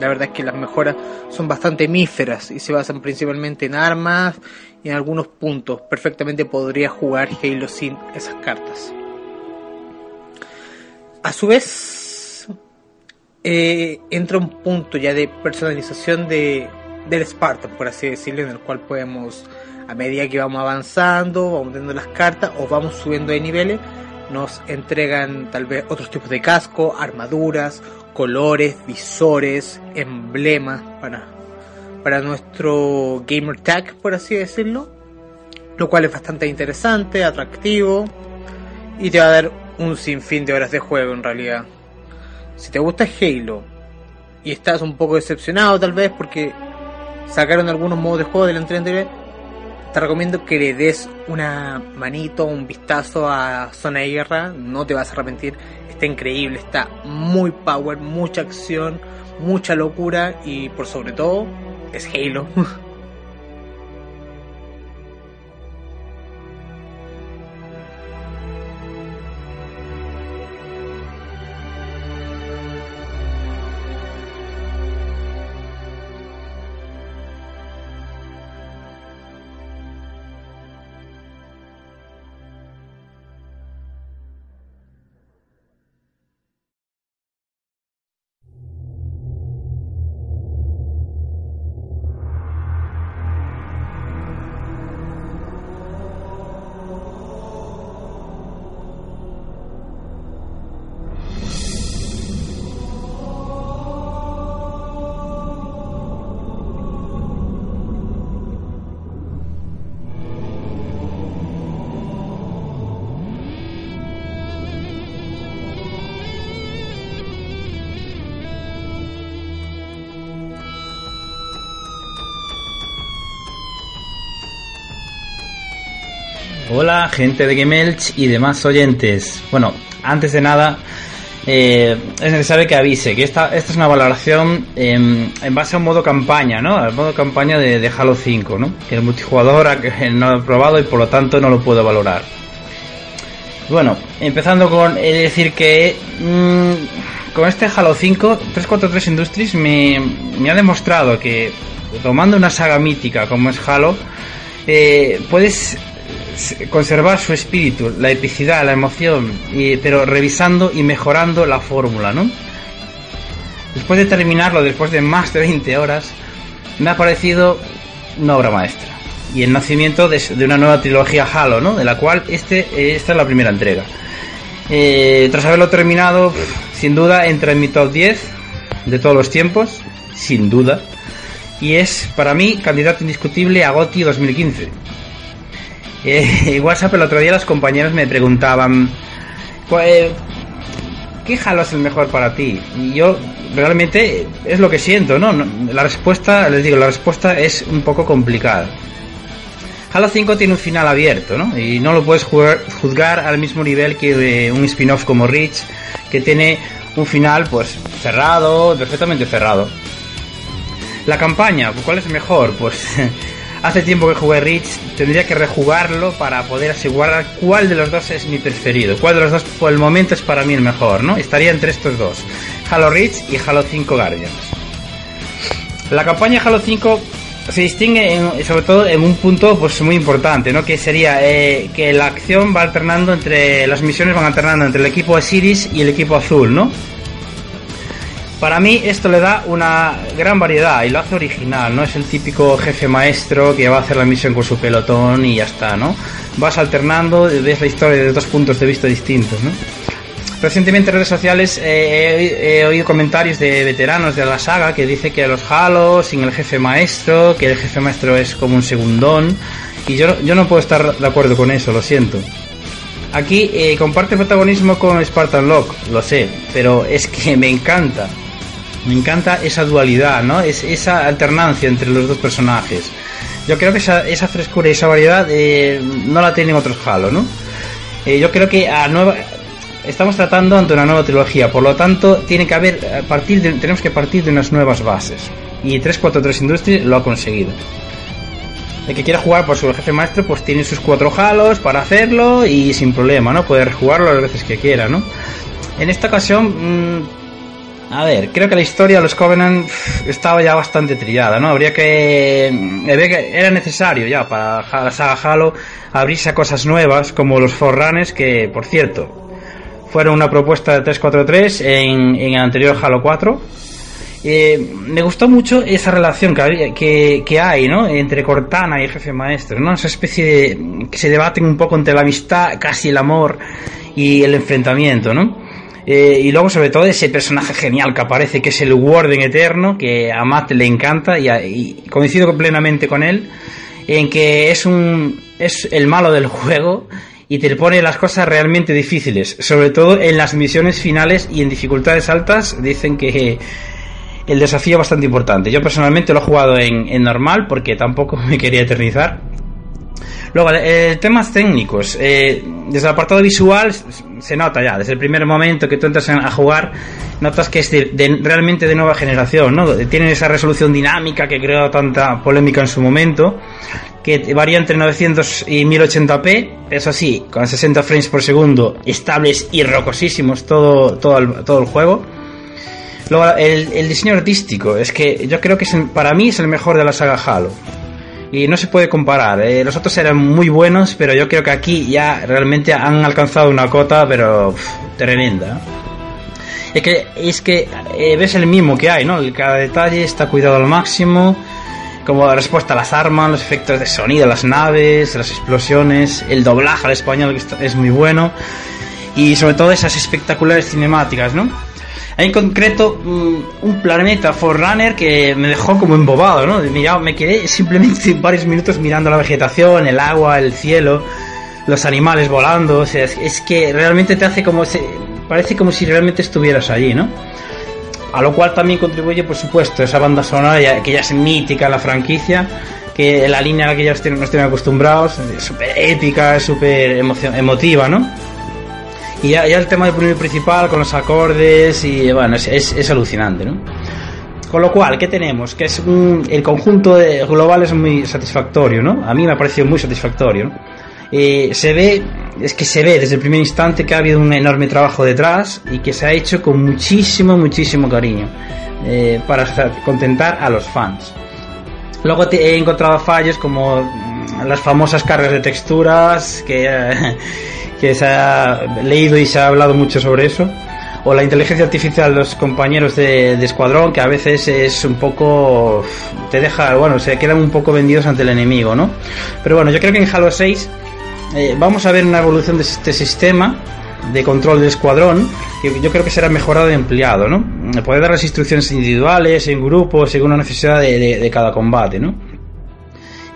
La verdad es que las mejoras son bastante míferas y se basan principalmente en armas y en algunos puntos. Perfectamente podría jugar Halo sin esas cartas. A su vez, eh, entra un punto ya de personalización de, del Spartan, por así decirlo, en el cual podemos, a medida que vamos avanzando, vamos viendo las cartas o vamos subiendo de niveles, nos entregan tal vez otros tipos de casco, armaduras, colores, visores, emblemas para, para nuestro gamer tag, por así decirlo, lo cual es bastante interesante, atractivo y te va a dar un sinfín de horas de juego en realidad. Si te gusta Halo y estás un poco decepcionado tal vez porque sacaron algunos modos de juego de la entrega anterior, te recomiendo que le des una manito, un vistazo a Zona de Guerra, no te vas a arrepentir, está increíble, está muy power, mucha acción, mucha locura y por sobre todo es Halo. [laughs] Hola, gente de Gamelch y demás oyentes. Bueno, antes de nada, eh, es necesario que avise que esta, esta es una valoración en, en base a un modo campaña, ¿no? Al modo campaña de, Halo 5, ¿no? Que el multijugador [laughs] no lo he probado y por lo tanto no lo puedo valorar. Bueno, empezando con decir que mm, con este Halo 5, 343 Industries me, me ha demostrado que tomando una saga mítica como es Halo, eh, puedes conservar su espíritu, la epicidad, la emoción, pero revisando y mejorando la fórmula, ¿no? Después de terminarlo, después de más de 20 horas, me ha parecido una obra maestra. Y el nacimiento de, una nueva trilogía Halo, ¿no? De la cual este, esta es la primera entrega. Eh, tras haberlo terminado, sin duda entra en mi top 10 de todos los tiempos, sin duda. Y es para mí candidato indiscutible a GOTY 2015. Eh, [laughs] WhatsApp el otro día los compañeros me preguntaban, "Cu- eh, ¿qué Halo es el mejor para ti? Y yo realmente es lo que siento, ¿no? La respuesta, les digo, la respuesta es un poco complicada. Halo 5 tiene un final abierto, ¿no? Y no lo puedes jugar- juzgar al mismo nivel que eh, un spin-off como Reach, que tiene un final, pues, cerrado, perfectamente cerrado. La campaña, ¿cuál es mejor? Pues [laughs] hace tiempo que jugué Reach, tendría que rejugarlo para poder asegurar cuál de los dos es mi preferido, cuál de los dos por el momento es para mí el mejor, ¿no? Estaría entre estos dos, Halo Reach y Halo 5 Guardians. La campaña Halo 5 se distingue sobre todo en un punto pues muy importante, ¿no? Que sería eh, que la acción va alternando entre las misiones van alternando entre el equipo Osiris y el equipo azul, ¿no? Para mí esto le da una gran variedad y lo hace original, no es el típico jefe maestro que va a hacer la misión con su pelotón y ya está, ¿no? Vas alternando, ves la historia desde dos puntos de vista distintos, ¿no? Recientemente en redes sociales eh, he, oído comentarios de veteranos de la saga que dice que los Halo sin el jefe maestro, que el jefe maestro es como un segundón y yo, yo no puedo estar de acuerdo con eso, lo siento. Aquí eh, comparte protagonismo con Spartan Lock, lo sé, pero es que [laughs] me encanta. Me encanta esa dualidad, ¿no? Es, esa alternancia entre los dos personajes. Yo creo que esa, frescura y esa variedad eh, no la tienen otros Halo, ¿no? Eh, yo creo que a nueva estamos tratando ante una nueva trilogía, por lo tanto tiene que haber a partir tenemos que partir de unas nuevas bases. Y 343 Industries lo ha conseguido. El que quiera jugar por su jefe maestro, pues tiene sus cuatro halos para hacerlo y sin problema, ¿no? Poder jugarlo las veces que quiera, ¿no? En esta ocasión, mm, a ver, creo que la historia de los Covenant estaba ya bastante trillada, ¿no? Habría que, mm, era necesario ya para la saga Halo abrirse a cosas nuevas como los Forerunners, que por cierto fueron una propuesta de 343 en, en el anterior Halo 4. Eh, me gustó mucho esa relación que, que, que hay ¿no? entre Cortana y el jefe maestro, ¿no? esa especie de que se debaten un poco entre la amistad, casi el amor y el enfrentamiento, ¿no? Eh, y luego sobre todo ese personaje genial que aparece, que es el Warden Eterno, que a Matt le encanta y, a- y coincido plenamente con él, en que es un es el malo del juego y te pone las cosas realmente difíciles, sobre todo en las misiones finales y en dificultades altas, dicen que el desafío es bastante importante. Yo personalmente lo he jugado en, en normal porque tampoco [laughs] me quería eternizar. Luego, eh, temas técnicos. Eh, desde el apartado visual se nota ya, desde el primer momento que tú entras en- a jugar, notas que es de- de- realmente de nueva generación, ¿no? Tienen esa resolución dinámica que creó tanta polémica en su momento, que varía entre 900 y 1080p, eso sí, con 60 frames por segundo, estables y rocosísimos todo, todo, el, todo el juego. Luego, el, diseño artístico, es que yo creo que es para mí es el mejor de la saga Halo. Y no se puede comparar. eh, Los otros eran muy buenos, pero yo creo que aquí ya realmente han alcanzado una cota, pero tremenda. Es que, es que eh, ves el mismo que hay, ¿no? Cada detalle está cuidado al máximo. Como la respuesta a las armas, los efectos de sonido, las naves, las explosiones, el doblaje al español que es muy bueno. Y sobre todo esas espectaculares cinemáticas, ¿no? En concreto mm, un planeta Forerunner que me dejó como embobado, ¿no? Mira, me quedé simplemente [laughs] varios minutos mirando la vegetación, el agua, el cielo, los animales volando. O sea, es, que realmente te hace como. se- parece como si realmente estuvieras allí, ¿no? A lo cual también contribuye, por supuesto, esa banda sonora que ya es mítica la franquicia, que la línea a la que ya nos tienen, acostumbrados, súper épica, súper emotiva, ¿no? Y ya, el tema del principal con los acordes y bueno, es, es, alucinante, ¿no? Con lo cual, ¿qué tenemos? Que es un, el conjunto de- global es muy satisfactorio, ¿no? A mí me ha parecido muy satisfactorio, ¿no? Eh, se ve, es que se ve desde el primer instante que ha habido un enorme trabajo detrás y que se ha hecho con muchísimo, muchísimo cariño eh, para contentar a los fans. Luego he encontrado fallos como mm, las famosas cargas de texturas que, [laughs] que se ha leído y se ha hablado mucho sobre eso. O la inteligencia artificial de los compañeros de, de escuadrón que a veces es un poco... te deja, bueno, se quedan un poco vendidos ante el enemigo, ¿no? Pero bueno, yo creo que en Halo 6 eh, vamos a ver una evolución de este sistema de control del escuadrón que yo creo que será mejorado y ampliado, ¿no? Poder dar las instrucciones individuales, en grupo, según la necesidad de, de- de cada combate, ¿no?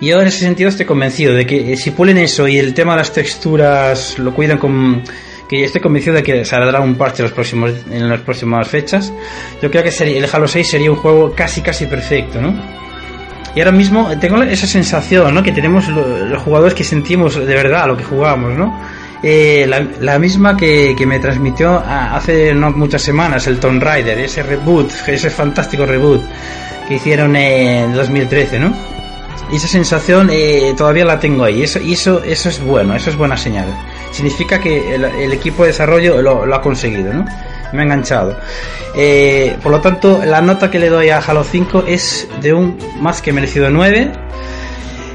Y yo en ese sentido estoy convencido de que eh, si pulen eso y el tema de las texturas lo cuidan con... Que estoy convencido de que saldrá un parche los próximos, en las próximas fechas. Yo creo que sería, el Halo 6 sería un juego casi casi perfecto, ¿no? Y ahora mismo tengo esa sensación, ¿no? Que tenemos lo- los jugadores que sentimos de verdad lo que jugamos, ¿no? Eh, la, la misma que, que me transmitió a- hace no muchas semanas el Tomb Raider, ese reboot, ese fantástico reboot que hicieron en 2013, ¿no? Y esa sensación eh, todavía la tengo ahí. Eso, y eso, eso es bueno, eso es buena señal. Significa que el, equipo de desarrollo lo, lo ha conseguido, ¿no? Me ha enganchado. Eh, por lo tanto, la nota que le doy a Halo 5 es de un más que merecido 9.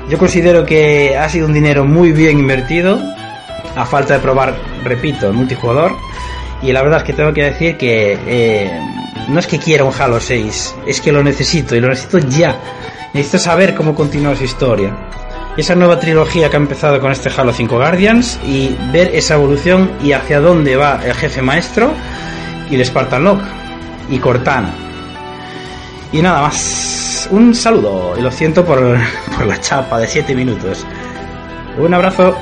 Yo considero que ha sido un dinero muy bien invertido, a falta de probar, repito, el multijugador. Y la verdad es que tengo que decir que eh, no es que quiera un Halo 6, es que lo necesito y lo necesito ya. Necesito saber cómo continúa su historia. Esa nueva trilogía que ha empezado con este Halo 5 Guardians y ver esa evolución y hacia dónde va el jefe maestro y el Spartan Locke y Cortana. Y nada más. Un saludo y lo siento por, [laughs] por la chapa de 7 minutos. Un abrazo.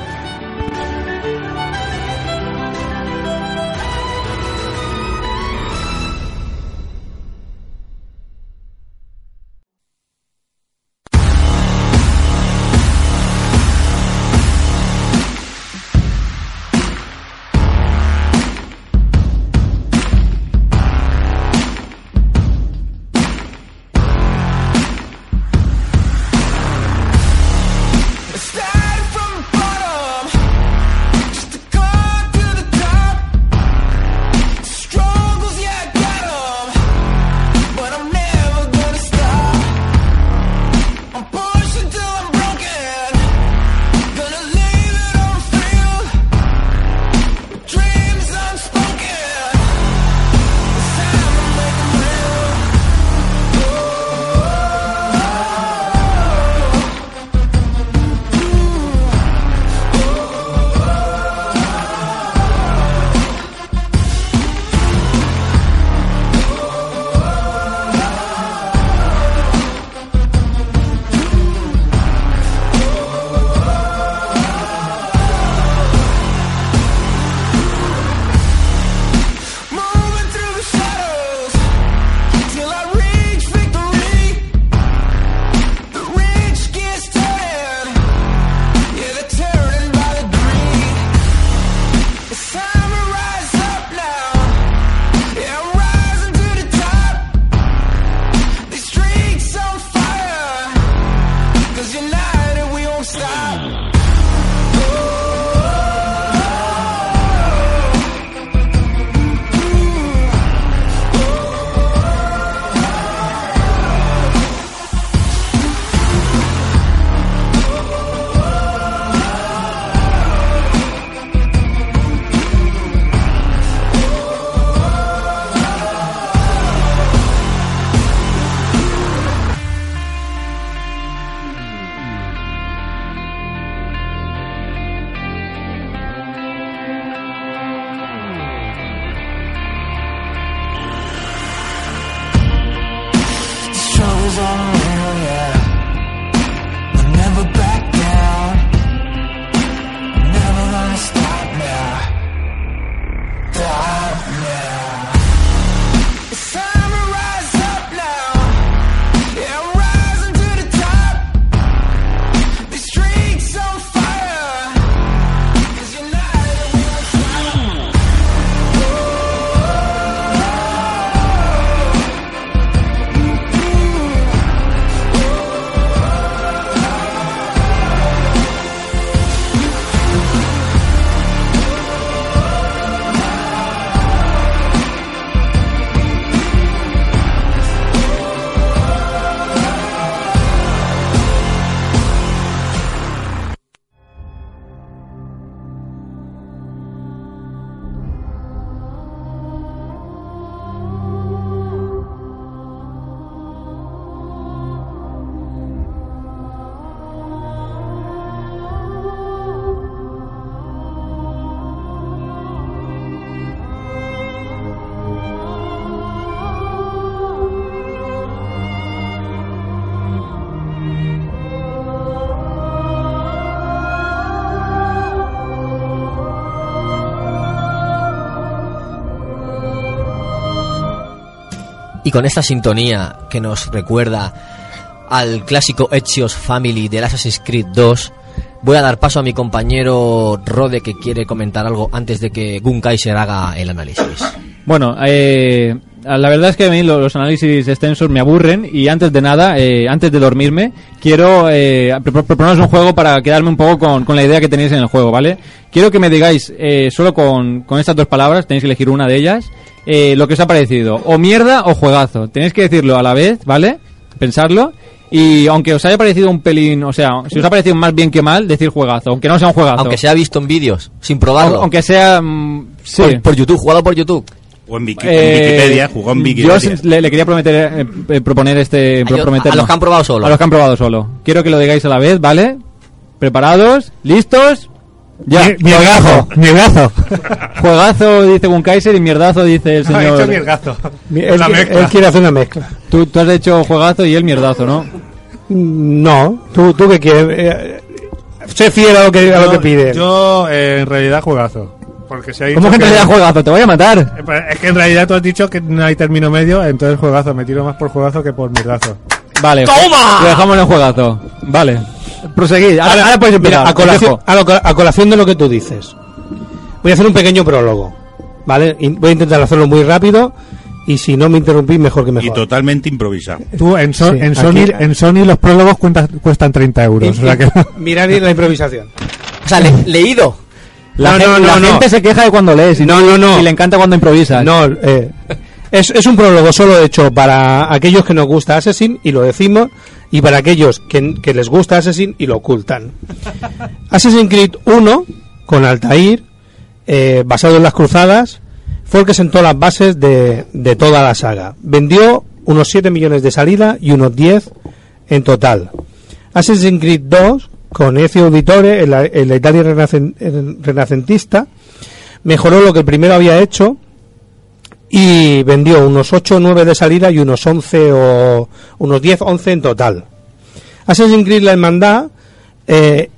Y con esta sintonía que nos recuerda al clásico Echios Family del Assassin's Creed 2, voy a dar paso a mi compañero Rode que quiere comentar algo antes de que Gun Kaiser haga el análisis. Bueno, eh, la verdad es que a mí lo- los análisis extensos me aburren y antes de nada, eh, antes de dormirme, quiero eh, pro- proponeros un juego para quedarme un poco con, con la idea que tenéis en el juego, ¿vale? Quiero que me digáis eh, solo con, con estas dos palabras, tenéis que elegir una de ellas, lo que os ha parecido, o mierda o juegazo. Tenéis que decirlo a la vez, ¿vale? Pensarlo. Y aunque os haya parecido un pelín, o sea, si os ha parecido más bien que mal, decir juegazo, aunque no sea un juegazo. Aunque sea visto en vídeos, sin probarlo. Aunque sea... mm, sí. Por, por YouTube, jugado por YouTube. O en, Wiki- Eh, en Wikipedia, jugó en Yo Wikipedia. sí le, le quería prometer, eh, eh, proponer este. yo- prometer, a los no. que han probado solo. A los que han probado solo. Quiero que lo digáis a la vez, ¿vale? ¿Preparados? ¿Listos? Ya. Mi- mierdazo, mierdazo. [laughs] Juegazo dice un Kaiser y mierdazo dice el No, he señor. hecho mierdazo. Mi- Es Él, la quiere- mezcla. él quiere hacer una mezcla. Tú, tú has hecho juegazo y él mierdazo, ¿no? No, tú, tú que quieres. Eh, sé fiel a lo que, a lo que Yo- pide. Yo, eh, en realidad, juegazo. Porque se ha dicho ¿Cómo que en realidad juegazo? Te voy a matar. Pues, Es que en realidad tú has dicho que no hay término medio, entonces juegazo. Me tiro más por juegazo que por mierdazo. Vale. ¡Toma! Lo dejamos en juegazo. Vale. Proseguid. Ahora, ahora podéis empezar. Mira, a, colación, a lo- a colación de lo que tú dices, voy a hacer un pequeño prólogo. ¿Vale? Y voy a intentar hacerlo muy rápido. Y si no me interrumpís, mejor que Y mejor. totalmente improvisado. Tú, en, So- Sí, en, aquí- Sony, en Sony los prólogos cuentan- cuestan 30 euros. o sea que... Mirad la improvisación. O sea, le- leído. La, No, gen- no, no, la no. gente se queja de cuando lees y, No, no, no. y le encanta cuando improvisas. No, eh, es, es un prólogo solo hecho para aquellos que nos gusta Assassin y lo decimos, y para aquellos que, que les gusta Assassin y lo ocultan. [laughs] Assassin's Creed 1, con Altair, eh, basado en las cruzadas, fue el que sentó las bases de, de toda la saga. Vendió unos 7 millones de salida y unos 10 en total. Assassin's Creed 2, con Ezio Auditore, en la, en la Italia renacen- en- renacentista, mejoró lo que el primero había hecho y vendió unos 8 o 9 de salida y unos 11 o unos 10 11 en total. Assassin's Creed La Hermandad eh,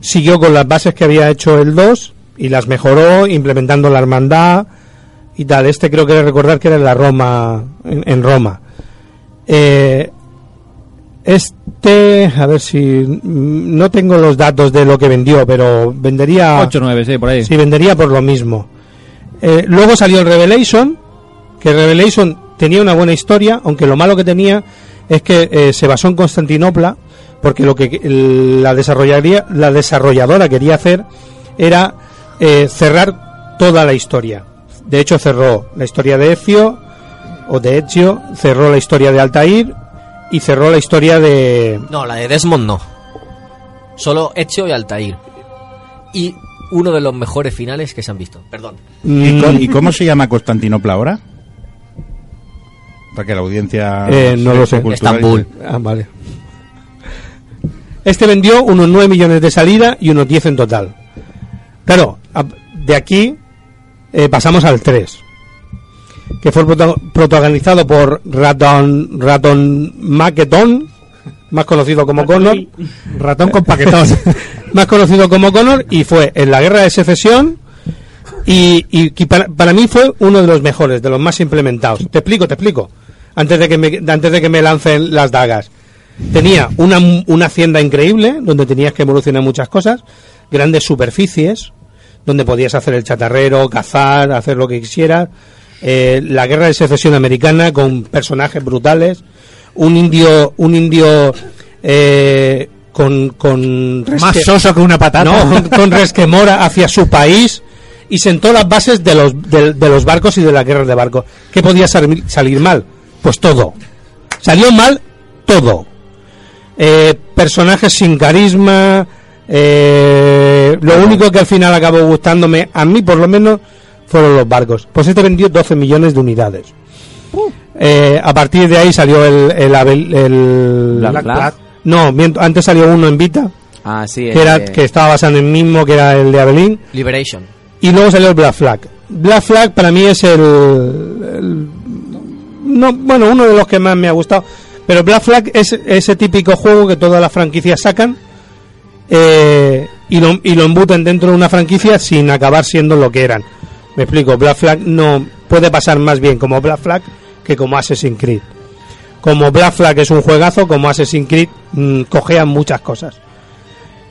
siguió con las bases que había hecho el 2 y las mejoró implementando la hermandad y tal. Este creo que recordar que era en la Roma en, en Roma. Eh, este, a ver si mm, no tengo los datos de lo que vendió, pero vendería 8 9, sí, por ahí. Sí, vendería por lo mismo. Eh, luego salió el Revelation, que Revelation tenía una buena historia, aunque lo malo que tenía es que eh, se basó en Constantinopla, porque lo que el- la, desarrollaría, la desarrolladora quería hacer era eh, cerrar toda la historia. De hecho, cerró la historia de Ezio, o de Ezio, cerró la historia de Altair, y cerró la historia de... No, la de Desmond no. Solo Ezio y Altair. Y uno de los mejores finales que se han visto. Perdón. ¿Y, Mm. y cómo se llama Constantinopla ahora? Para que la audiencia... Eh, no lo sé. cultural- Ah, vale. Este vendió unos 9 millones de salida y unos 10 en total. Claro, de aquí eh, pasamos al 3, que fue prota- protagonizado por Raton, Raton Maquetón, más conocido como Connor. Ratón con paquetón. [laughs] más conocido como Connor, y fue en la guerra de secesión. Y, y para, para mí fue uno de los mejores, de los más implementados. Te explico, te explico. Antes de que me, antes de que me lancen las dagas. Tenía una, una hacienda increíble, donde tenías que evolucionar muchas cosas, grandes superficies, donde podías hacer el chatarrero, cazar, hacer lo que quisieras. Eh, la guerra de secesión americana con personajes brutales. Un indio, un indio eh, con, con Más soso que una patata. no, con, con resquemora hacia su país y sentó las bases de los, de, de los barcos y de la guerra de barcos. ¿Qué podía sal- salir mal? Pues todo. Salió mal todo. Eh, personajes sin carisma. eh, lo único que al final acabó gustándome, a mí por lo menos, fueron los barcos. Pues este vendió 12 millones de unidades. Eh, a partir de ahí salió el... el, Black Flag. No, antes salió uno en Vita Ah, sí. que, era, de- que estaba basado en el mismo, que era el de Abelín. Liberation. Y luego salió el Black Flag. Black Flag para mí es el, no, bueno, uno de los que más me ha gustado. Pero Black Flag es ese típico juego que todas las franquicias sacan eh, y, lo, y lo embuten dentro de una franquicia sin acabar siendo lo que eran. Me explico, Black Flag no puede pasar más bien como Black Flag que como Assassin's Creed. Como Black Flag es un juegazo, como Assassin's Creed mm, cojean muchas cosas.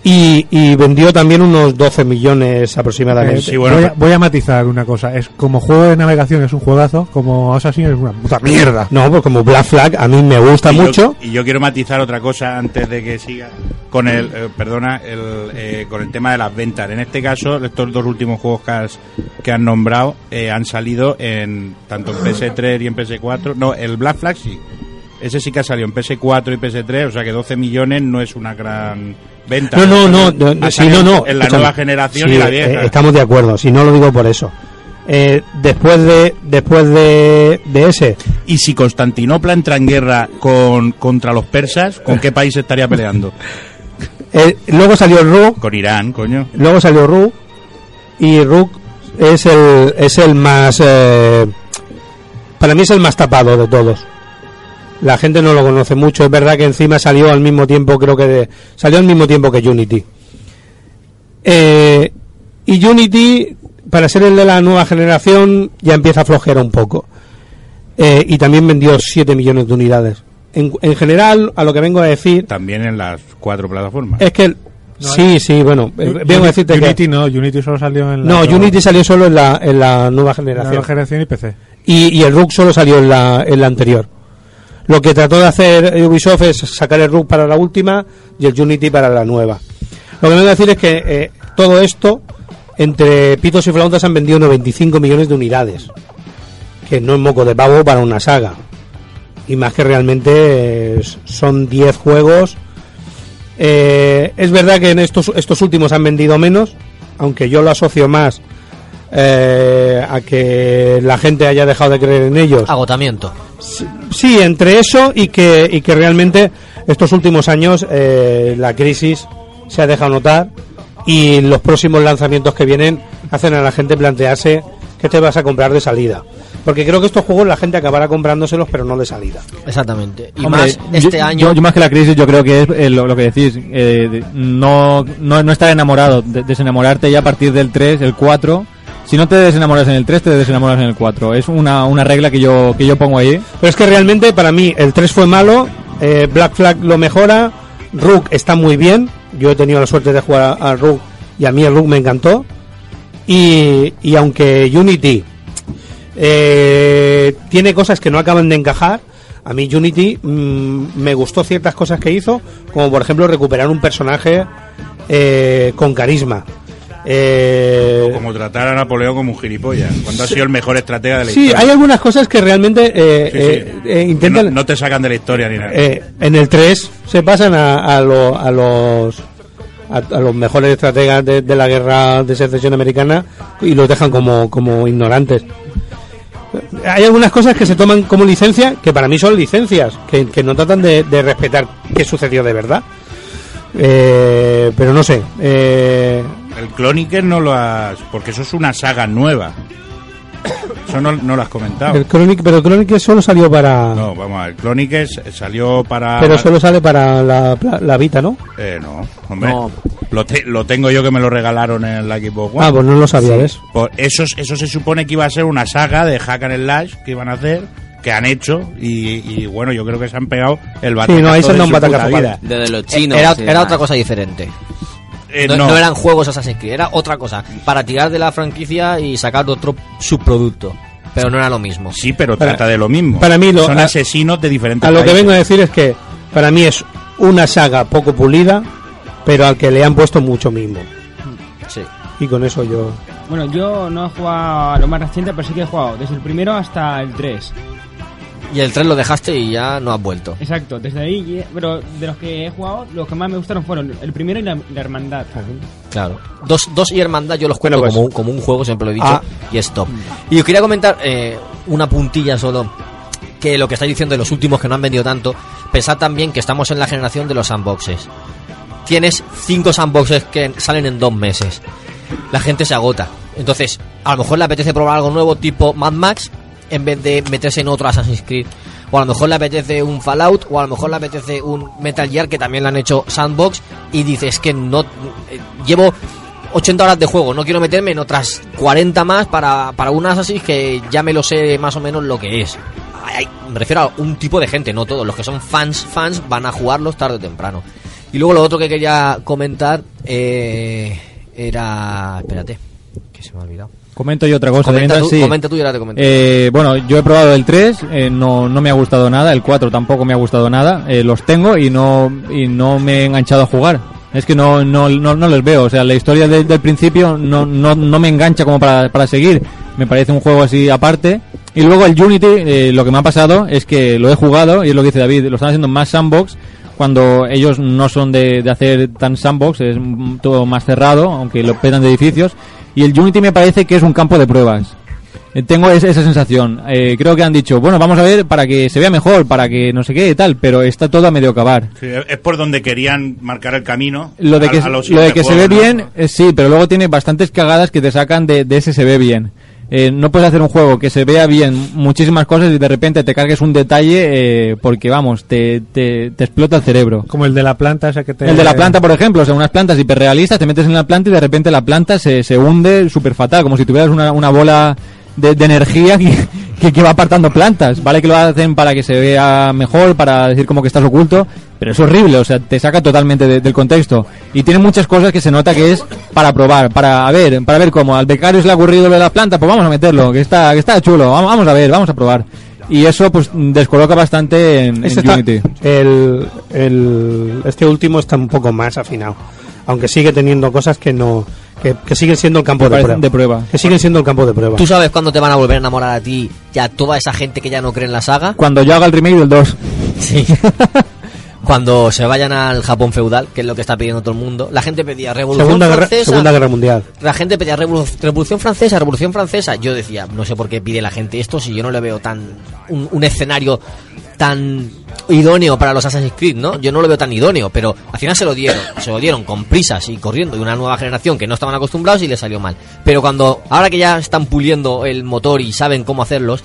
Y, y vendió también unos 12 millones aproximadamente. Voy, a, voy a matizar una cosa. Es como juego de navegación es un juegazo, como Assassin es una puta mierda. No, pues como Black Flag a mí me gusta Y yo- mucho. y yo quiero matizar otra cosa antes de que siga con el, eh, perdona, el, eh, con el tema de las ventas. En este caso, estos dos últimos juegos que has, que han nombrado eh, han salido en tanto en PS3 y en PS4. No, el Black Flag sí. Ese sí que ha salido en PS4 y PS3, o sea que 12 millones no es una gran venta. No, no, no, no, no, sí, no, no. En la nueva generación Sí, y la eh, vieja. estamos de acuerdo, si no lo digo por eso. Eh, después de después de, de ese Y si Constantinopla entra en guerra con, contra los persas, ¿con qué país estaría peleando? [laughs] eh, luego salió RUG Con Irán, coño. luego salió RUG y RUG es el es el más eh, para mí es el más tapado de todos la gente no lo conoce mucho es verdad que encima salió al mismo tiempo creo que de- salió al mismo tiempo que Unity Eh, y Unity para ser el de la nueva generación ya empieza a flojear un poco Eh, y también vendió 7 millones de unidades en, en general a lo que vengo a decir También en las cuatro plataformas. es que el- sí sí bueno eh, vengo a decirte que Unity no, Unity solo salió en la no, nueva- Unity salió solo en la, en la nueva en la generación. nueva generación y PC. Y, y el RUG solo salió en la, en la anterior. Lo que trató de hacer Ubisoft es sacar el RUG para la última y el Unity para la nueva. Lo que vengo a decir es que eh, todo esto, entre pitos y flautas, han vendido 95 millones de unidades. Que no es moco de pavo para una saga. Y más que realmente eh, son 10 juegos. Eh, es verdad que en estos, estos últimos han vendido menos, aunque yo lo asocio más eh, a que la gente haya dejado de creer en ellos. Agotamiento. Sí, entre eso y que, y que realmente estos últimos años eh, la crisis se ha dejado notar y los próximos lanzamientos que vienen hacen a la gente plantearse qué te vas a comprar de salida. Porque creo que estos juegos la gente acabará comprándoselos, pero no de salida. Exactamente. Y Hombre, más este yo, año. Yo, yo más que la crisis, yo creo que es eh, lo, lo que decís. eh, de- no, no, no estar enamorado, de- desenamorarte ya a partir del 3, el 4. Si no te desenamoras en el 3, te desenamoras en el 4. Es una, una regla que yo, que yo pongo ahí. Pero es que realmente para mí el 3 fue malo, eh, Black Flag lo mejora, Rook está muy bien, yo he tenido la suerte de jugar a, a Rook y a mí el Rook me encantó. Y, y aunque Unity eh, tiene cosas que no acaban de encajar, a mí Unity mm, me gustó ciertas cosas que hizo, como por ejemplo recuperar un personaje eh, con carisma. Eh, Como tratar a Napoleón como un gilipollas, cuando ha sido el mejor estratega de la sí, historia. hay algunas cosas que realmente eh, Sí, sí. eh, eh, intentan... no, no te sacan de la historia ni nada. Eh, en el 3 se pasan a, a, lo- a los a, a los mejores estrategas de, de la guerra de secesión americana y los dejan como, como ignorantes. Hay algunas cosas que se toman como licencia, que para mí son licencias, que, que no tratan de, de respetar qué sucedió de verdad. Eh, pero no sé. Eh, El Cloniker no lo has... Porque eso es una saga nueva. Eso no, no lo has comentado. el Chronic, pero el solo salió para. No, vamos a ver. Cloniker s- salió para... pero solo sale para la, la Vita, ¿no? Eh, no, hombre. No. Lo, te- lo tengo yo que me lo regalaron en la Xbox One. Ah, pues no lo sabía, Sí. ¿ves? Pues eso, eso se supone que iba a ser una saga de Hack and Slash que iban a hacer, que han hecho, y, y bueno, yo creo que se han pegado el batacazo no, ahí se de su puta batacazo, vida. vale. De los chinos. Era, era otra cosa diferente. Eh, no, no. no eran juegos Assassin's Creed, era otra cosa. Para tirar de la franquicia y sacar otro subproducto. Pero no era lo mismo. Sí, pero Para- trata de lo mismo. para mí lo- Son a- asesinos de diferentes A lo que vengo a decir es que para mí es una saga poco pulida, pero al que le han puesto mucho mismo. Sí. Y con eso yo. Bueno, yo no he jugado a lo más reciente, pero sí que he jugado desde el primero hasta el 3. Y el 3 lo dejaste y ya no has vuelto. Exacto, desde ahí, pero de los que he jugado, los que más me gustaron fueron el primero y la, la hermandad. Claro. Dos, dos y Hermandad yo los cuento Bueno, pues- como, un, como un juego, siempre lo he dicho, Ah. y stop. Y os quería comentar eh, una puntilla solo, que lo que estáis diciendo de los últimos que no han vendido tanto, pensad también que estamos en la generación de los sandboxes. Tienes cinco sandboxes que salen en dos meses. La gente se agota. Entonces, a lo mejor le apetece probar algo nuevo tipo Mad Max en vez de meterse en otro Assassin's Creed. O a lo mejor le apetece un Fallout, o a lo mejor le apetece un Metal Gear, que también le han hecho sandbox, y dices que no... eh, llevo 80 horas de juego, no quiero meterme en otras 40 más para, para un Assassin's que ya me lo sé más o menos lo que es. me refiero a un tipo de gente, no todos. Los que son fans, fans van a jugarlos tarde o temprano. Y luego lo otro que quería comentar eh, era... Espérate, que se me ha olvidado. Comento yo otra cosa. Comenta mientras, tú- sí. comenta tú y ahora te comento. Eh, bueno, yo he probado el 3, eh, no, no me ha gustado nada, el 4 tampoco me ha gustado nada, eh, los tengo y no, y no me he enganchado a jugar. Es que no, no, no, no les veo, o sea, la historia de- del principio no, no, no me engancha como para, para seguir. Me parece un juego así aparte. Y luego el Unity, eh, lo que me ha pasado es que lo he jugado, y es lo que dice David, lo están haciendo más sandbox, cuando ellos no son de, de hacer tan sandbox, es todo más cerrado, aunque lo pedan de edificios. Y el Unity me parece que es un campo de pruebas. Eh, Tengo es- esa sensación. Eh, creo que han dicho, bueno, vamos a ver para que se vea mejor, para que no sé qué y tal, pero está todo a medio acabar. Sí, es por donde querían marcar el camino. Lo de que, a lo de que se ve bien, eh, sí, pero luego tiene bastantes cagadas que te sacan de, de ese se ve bien. Eh, no puedes hacer un juego que se vea bien muchísimas cosas y de repente te cargues un detalle eh, porque, vamos, te, te, te explota el cerebro. Como el de la planta que te... El de la planta, por ejemplo, o sea, unas plantas hiperrealistas, te metes en la planta y de repente la planta se, se hunde súper fatal, como si tuvieras una, una bola de, de energía que, que, que va apartando plantas. Vale que lo hacen para que se vea mejor, para decir como que estás oculto, pero es horrible, o sea, te saca totalmente de- del contexto. Y tiene muchas cosas que se nota que es para probar, para a ver, para ver cómo al becario se le ha ocurrido lo de la planta, pues vamos a meterlo, que está, que está chulo, vamos, vamos a ver, vamos a probar. Y eso pues descoloca bastante en, en Este está- Unity. el, el- este último está un poco más afinado. Aunque sigue teniendo cosas que no. Que, que siguen siendo el campo de prueba. de prueba. Que siguen siendo el campo de prueba. ¿Tú sabes cuándo te van a volver a enamorar a ti y a toda esa gente que ya no cree en la saga? Cuando yo haga el remake del 2. Sí. [laughs] Cuando se vayan al Japón feudal, que es lo que está pidiendo todo el mundo. La gente pedía revolución Segunda guerra, francesa. Segunda Guerra Mundial. La gente pedía revolu- revolución francesa, revolución francesa. Yo decía, no sé por qué pide la gente esto si yo no le veo tan un, un escenario tan idóneo para los Assassin's Creed, ¿no? Yo no lo veo tan idóneo, pero al final se lo dieron, se lo dieron con prisas y corriendo de una nueva generación que no estaban acostumbrados y les salió mal. Pero cuando ahora que ya están puliendo el motor y saben cómo hacerlos,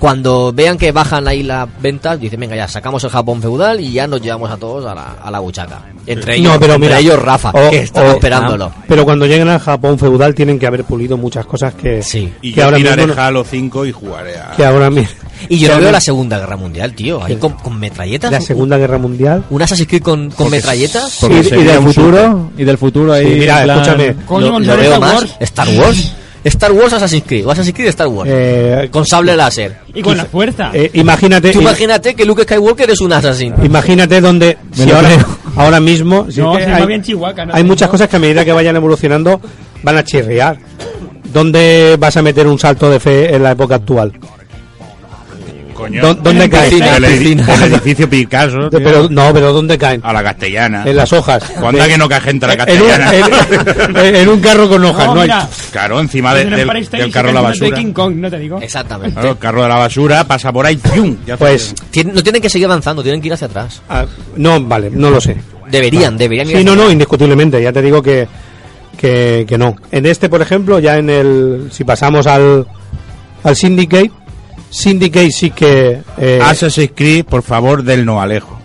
cuando vean que bajan ahí las ventas, dicen, venga, ya sacamos el Japón feudal y ya nos llevamos a todos a la, a la buchaca. Entre ellos, No, pero entre mira, ellos Rafa, o- que o- esperándolo. Pero cuando lleguen al Japón feudal tienen que haber pulido muchas cosas que, Y que yo ahora tiraré mismo Halo 5 y jugaré a... que ahora mismo Y yo no veo la Segunda Guerra Mundial, tío. Ahí con, con metralletas. la Segunda Guerra Mundial. ¿Un Assassin's Creed con, con metralletas? y, y del futuro, y del futuro ahí. Sí, mira, plan- escúchame. Lo, lo veo más. Star Wars. Star Wars Assassin's Creed. O Assassin's Creed Star Wars. Eh, con sable láser. Y con la fuerza. eh, imagínate, Tú imagínate que Luke Skywalker es un assassin. imagínate donde si ahora, ahora mismo si No, es que se va hay, bien Chihuahua, ¿no? hay muchas cosas que a medida que vayan evolucionando van a chirriar. ¿Dónde vas a meter un salto de fe en la época actual? Coño. ¿Dó- ¿Dónde caen? El, edificio- el edificio Picasso. tío. Pero no, pero ¿dónde caen? A la castellana. En las hojas. ¿Cuándo que no cae gente a la En un, castellana? en- en un carro con hojas, No, no, hay-. Claro, encima de- En el del, carro de la basura. De King Kong, no te digo. Exactamente. Claro, el carro de la basura pasa por ahí. ¡pium! Ya. Pues no tienen que seguir avanzando, tienen que ir hacia atrás. ah, no, vale, no lo sé. Deberían, deberían ir Sí, no, no, indiscutiblemente, ya te digo que, que, que no. En este, por ejemplo, ya en el. Si pasamos al, al Syndicate, Syndicate sí que. eh, Assassin's Creed, por favor, del no Alejo.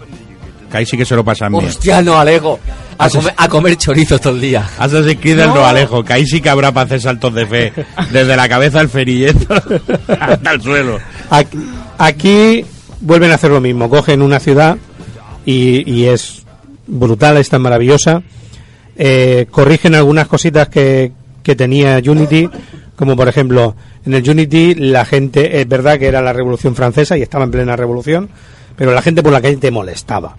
Que ahí sí que se lo pasan bien. Hostia, no, Alejo. A, comer, a comer chorizos todo el día. Assassin's Creed del No. no Alejo. Que ahí sí que habrá para hacer saltos de fe. [laughs] Desde la cabeza del ferilleto [laughs] hasta el suelo. Aquí, aquí vuelven a hacer lo mismo. Cogen una ciudad y, y es brutal, es tan maravillosa. Eh, corrigen algunas cositas que, que tenía Unity, como por ejemplo, en el Unity la gente, es verdad que era la Revolución Francesa y estaba en plena revolución, pero la gente por la calle te molestaba.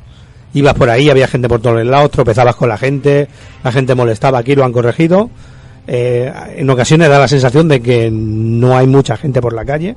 Ibas por ahí, había gente por todos lados, tropezabas con la gente, la gente molestaba, aquí lo han corregido. Eh, en ocasiones da la sensación de que no hay mucha gente por la calle.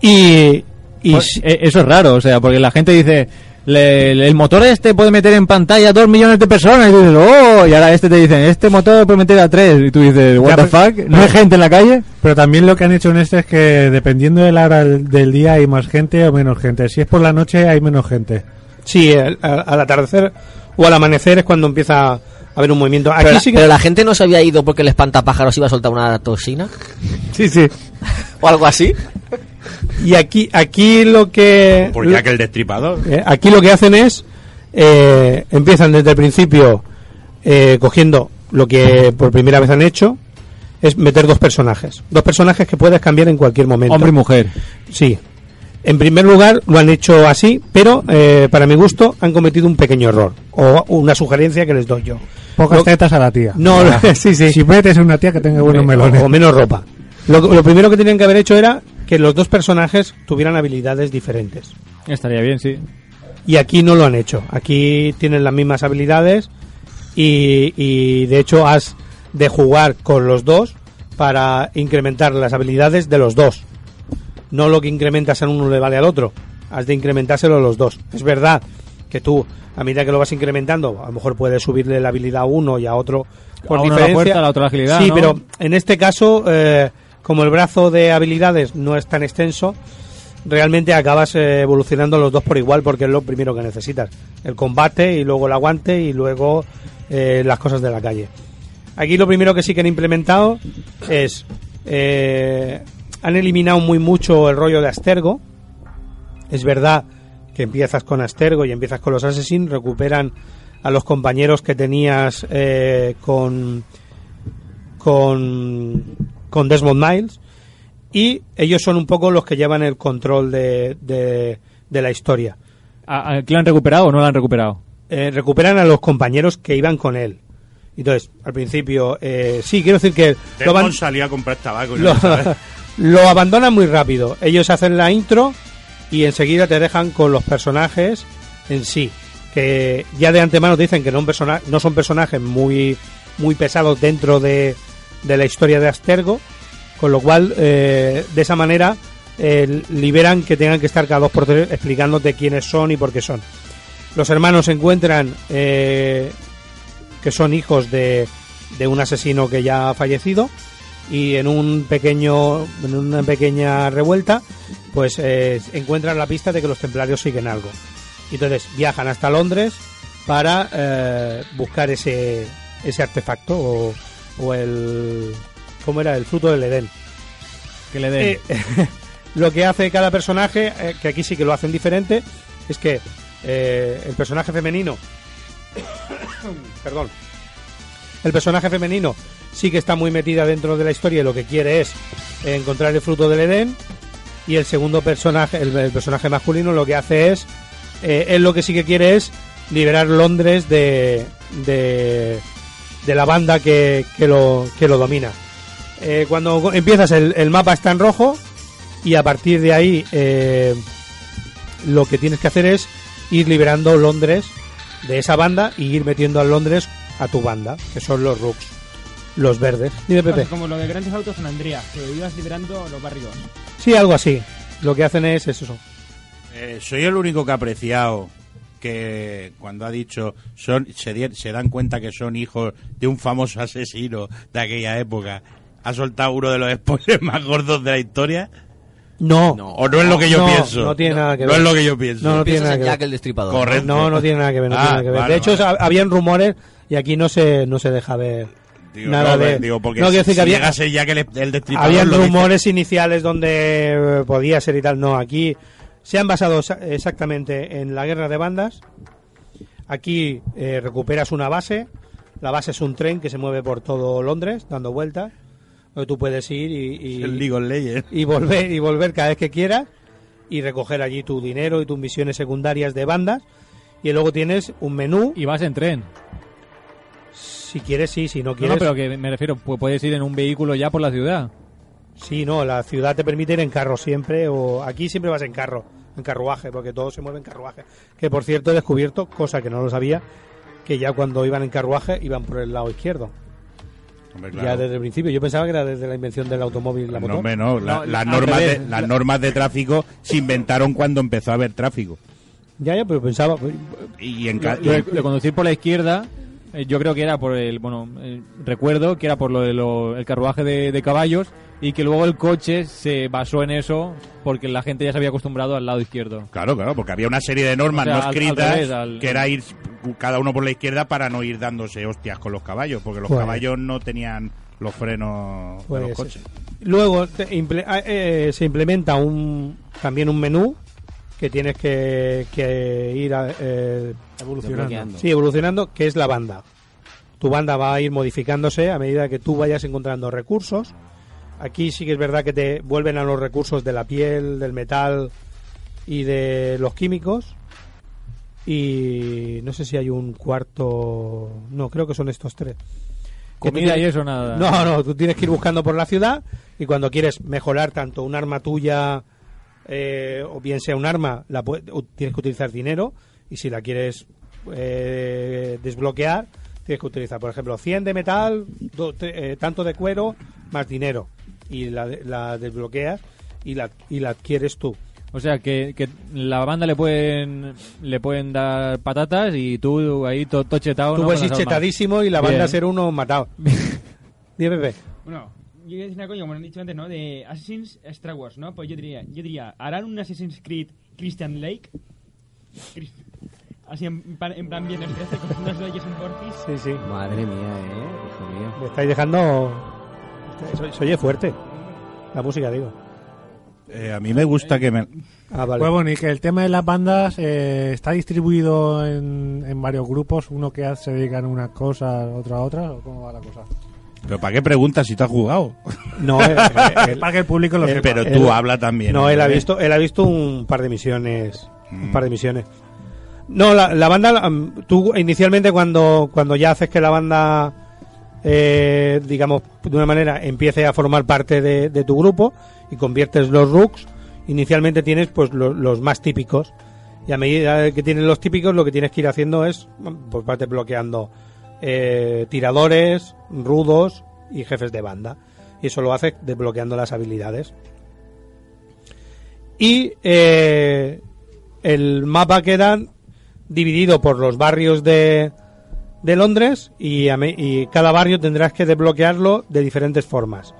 Y, y Pues, eh, eso es raro, o sea, porque la gente dice, le- le- el motor este puede meter en pantalla a dos millones de personas, y dices, oh, y ahora este te dicen, este motor puede meter a tres, y tú dices, what Ya, the fuck, ¿no hay gente en la calle? Pero también lo que han hecho en este es que dependiendo de la hora del día hay más gente o menos gente. Si es por la noche hay menos gente. sí, al, al- al atardecer o al amanecer es cuando empieza a haber un movimiento. Aquí Pero, la- sí que- pero la gente no se había ido porque el espantapájaros iba a soltar una toxina. sí, sí. [laughs] O algo así. Y aquí, aquí lo que Por ya que el destripador. Eh, aquí lo que hacen es eh, empiezan desde el principio eh, cogiendo lo que por primera vez han hecho es meter dos personajes dos personajes que puedes cambiar en cualquier momento Hombre y mujer. sí En primer lugar, lo han hecho así, pero eh, para mi gusto han cometido un pequeño error. O una sugerencia que les doy yo. Pocas Lo- tetas a la tía. No, Ah. [laughs] sí, sí. Si metes una tía que tenga buenos o, melones. o menos ropa. Lo, lo primero que tenían que haber hecho era que los dos personajes tuvieran habilidades diferentes. Estaría bien, sí. Y aquí no lo han hecho. Aquí tienen las mismas habilidades y, y de hecho has de jugar con los dos para incrementar las habilidades de los dos. No lo que incrementas en uno le vale al otro. Has de incrementárselo a los dos. Es verdad que tú, a medida que lo vas incrementando, a lo mejor puedes subirle la habilidad a uno y a otro por A uno la diferencia. fuerza, a la otra la agilidad, Sí, ¿no? pero en este caso, eh, como el brazo de habilidades no es tan extenso, realmente acabas eh, evolucionando los dos por igual porque es lo primero que necesitas. El combate y luego el aguante y luego eh, las cosas de la calle. Aquí lo primero que sí que han implementado es... eh, han eliminado muy mucho el rollo de Astergo. Es verdad que empiezas con Astergo y empiezas con los Assassins, recuperan a los compañeros que tenías con, con, con Desmond Miles y ellos son un poco los que llevan el control de, de, de la historia. ¿A- a- ¿Que lo han recuperado o no lo han recuperado? Eh, recuperan a los compañeros que iban con él. Entonces, al principio, eh, sí, quiero decir que lo, Desmond salía a comprar tabaco. y lo, no [laughs] lo abandonan muy rápido. Ellos hacen la intro y enseguida te dejan con los personajes en sí. Que ya de antemano te dicen que no, un persona- no son personajes muy, muy pesados dentro de, de la historia de Astergo. Con lo cual, eh, de esa manera, eh, liberan que tengan que estar cada dos por tres explicándote quiénes son y por qué son. Los hermanos encuentran eh, que son hijos de, de un asesino que ya ha fallecido y en un pequeño en una pequeña revuelta pues encuentran la pista de que los templarios siguen algo entonces viajan hasta Londres para buscar ese ese artefacto o el cómo era el fruto del Edén Que le den. Eh, [laughs] lo que hace cada personaje eh, que aquí sí que lo hacen diferente es que eh, el personaje femenino [coughs] perdón el personaje femenino sí que está muy metida dentro de la historia y lo que quiere es encontrar el fruto del Edén y el segundo personaje el, el personaje masculino lo que hace es él lo que sí que quiere es liberar Londres de de, de la banda que, que lo que lo domina Eh, cuando empiezas el, el mapa está en rojo y a partir de ahí eh, lo que tienes que hacer es ir liberando Londres de esa banda y ir metiendo a Londres a tu banda, que son los Rooks, los verdes. Dime, Pepe. Como lo de grandes autos en Andrea, que ibas liberando los barrios. Sí, algo así. Lo que hacen es eso. Eh, soy el único que ha apreciado que cuando ha dicho son se, di- se dan cuenta que son hijos de un famoso asesino de aquella época. Ha soltado uno de los spoilers [laughs] más gordos de la historia. No. O no es lo que yo No, pienso. No tiene nada que No ver. es lo que yo pienso. No, no tiene nada que ver. Jack el Destripador. Correcto. No, no tiene nada que ver. No Ah, tiene nada que ver. vale, de hecho, vale. ha- habían rumores y aquí no se, no se deja ver Digo, nada no, de. digo, porque no, quiero decir si que había, ya que el, el destripador habían dice. rumores iniciales donde podía ser y tal. No, aquí se han basado exa- exactamente en la guerra de bandas. Aquí eh, recuperas una base. La base es un tren que se mueve por todo Londres, dando vueltas. Donde tú puedes ir y, y, El League of Legends. y volver y volver cada vez que quieras y recoger allí tu dinero y tus misiones secundarias de bandas. Y luego tienes un menú. Y vas en tren. Si quieres, sí, si no quieres. no, pero que me refiero, pu- puedes ir en un vehículo ya por la ciudad. Sí, no, la ciudad te permite ir en carro siempre, o aquí siempre vas en carro, en carruaje, porque todo se mueve en carruaje. Que por cierto he descubierto, cosa que no lo sabía, que ya cuando iban en carruaje iban por el lado izquierdo. Hombre, Ya desde el principio. Yo pensaba que era desde la invención del automóvil la No, moto. hombre, no, la- No, las, normas de, las normas de tráfico se inventaron cuando empezó a haber tráfico. Ya, ya, pero pensaba. pues, Y en Lo, conducir por la izquierda, eh, yo creo que era por el, bueno, eh, recuerdo que era por lo del carruaje de, de caballos y que luego el coche se basó en eso porque la gente ya se había acostumbrado al lado izquierdo. Claro, claro, porque había una serie de normas O sea, no al- al escritas revés, al- que era ir cada uno por la izquierda para no ir dándose hostias con los caballos, porque los Pues- caballos no tenían los frenos de los Pues, coches. Luego te imple- ah, eh, se implementa un también un menú que tienes que, que ir a, eh, Evolucionando. Sí, evolucionando, que es la banda. Tu banda va a ir modificándose a medida que tú vayas encontrando recursos. Aquí sí que es verdad que te vuelven a los recursos de la piel, del metal y de los químicos. Y no sé si hay un cuarto. No, creo que son estos tres. Comida y eso nada. No, no, tú tienes que ir buscando por la ciudad y cuando quieres mejorar tanto un arma tuya eh, o bien sea un arma, la pu- u- tienes que utilizar dinero y si la quieres eh, desbloquear, tienes que utilizar, por ejemplo, 100 de metal, do- te- eh, tanto de cuero, más dinero y la, de- la desbloqueas y la, y la adquieres tú. O sea, que, que la banda le pueden le pueden dar patatas y tú ahí todo chetado. Tú ¿no? puedes ir chetadísimo y la banda Bien. ser uno matado. [laughs] Dime, Pepe. Bueno, yo iba a decir una cosa, como han dicho antes, ¿no? De Assassin's Star Wars, ¿no? Pues yo diría, yo diría, ¿harán un Assassin's Creed Christian Lake? Chris- Así en, plan- en plan bien 13, con unos leyes un porquis. Sí, sí. Madre mía, eh, hijo mío. Me estáis dejando... Se, se oye fuerte. La música, digo. Eh, a mí me gusta que me... Ah, vale. Pues bueno, y que el tema de las bandas eh, está distribuido en, en varios grupos, uno que se dedican a una cosa, otro a otra, ¿o cómo va la cosa? ¿Pero para qué preguntas si te has jugado? No, eh, él- [laughs] [laughs] Para que el público lo él- sepa. Pero tú habla también. No, él ha visto, él ha visto un par de misiones, un Mm. par de misiones. No, la, la banda, mm, tú inicialmente cuando, cuando ya haces que la banda, eh, digamos, de una manera empiece a formar parte de, tu grupo y conviertes los rooks, inicialmente tienes pues lo- los más típicos. Y a medida que tienes los típicos, lo que tienes que ir haciendo es, pues vas desbloqueando eh, tiradores, rudos y jefes de banda. Y eso lo haces desbloqueando las habilidades. Y eh, el mapa queda dividido por los barrios de, de Londres y, y cada barrio tendrás que desbloquearlo de diferentes formas.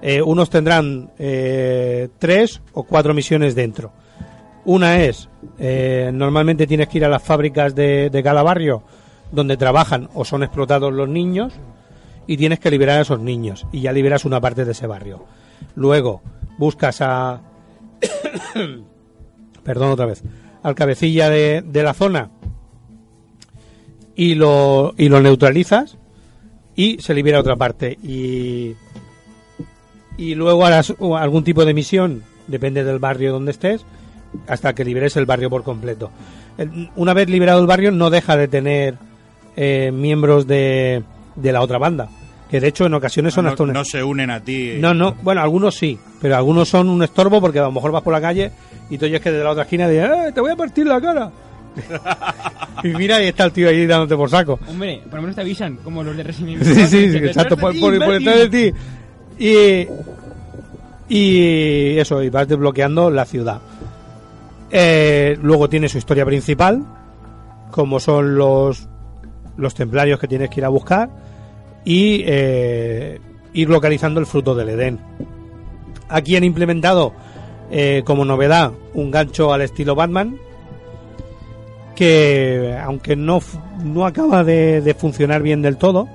Eh, unos tendrán eh, tres o cuatro misiones dentro. Una es, eh, normalmente tienes que ir a las fábricas de, de cada barrio donde trabajan o son explotados los niños y tienes que liberar a esos niños y ya liberas una parte de ese barrio. Luego buscas a... [coughs] Perdón otra vez. Al cabecilla de, de la zona y lo, y lo neutralizas y se libera otra parte. Y, y luego harás algún tipo de misión, depende del barrio donde estés, hasta que liberes el barrio por completo. Una vez liberado el barrio, no deja de tener eh, miembros de, de la otra banda. Que de hecho en ocasiones son no, hasta un- no se unen a ti. no, no, bueno, algunos sí, pero algunos son un estorbo porque a lo mejor vas por la calle y tú oyes que desde la otra esquina dicen, ¡eh, te voy a partir la cara! [laughs] y mira, y está el tío ahí dándote por saco. Hombre, por lo menos te avisan, como los de Resident [laughs] Evil. Sí, sí, sí, exacto, por, ti, por, detrás de ti. Y, y eso, y vas desbloqueando la ciudad. Eh, luego tiene su historia principal, como son los, los templarios que tienes que ir a buscar, y eh, ir localizando el fruto del Edén. Aquí han implementado eh, como novedad un gancho al estilo Batman, que aunque no, no acaba de, de funcionar bien del todo,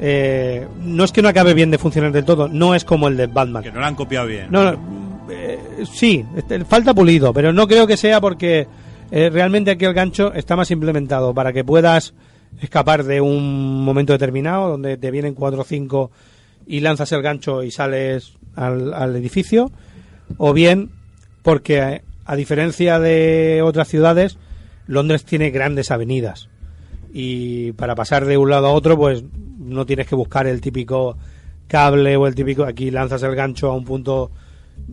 eh, no es que no acabe bien de funcionar del todo, no es como el de Batman. Que no lo han copiado bien. No, no, eh, sí, este, falta pulido, pero no creo que sea porque eh, realmente aquí el gancho está más implementado para que puedas escapar de un momento determinado donde te vienen cuatro o cinco y lanzas el gancho y sales al, al edificio, o bien porque a diferencia de otras ciudades, Londres tiene grandes avenidas. Y para pasar de un lado a otro pues no tienes que buscar el típico cable o el típico aquí lanzas el gancho a un punto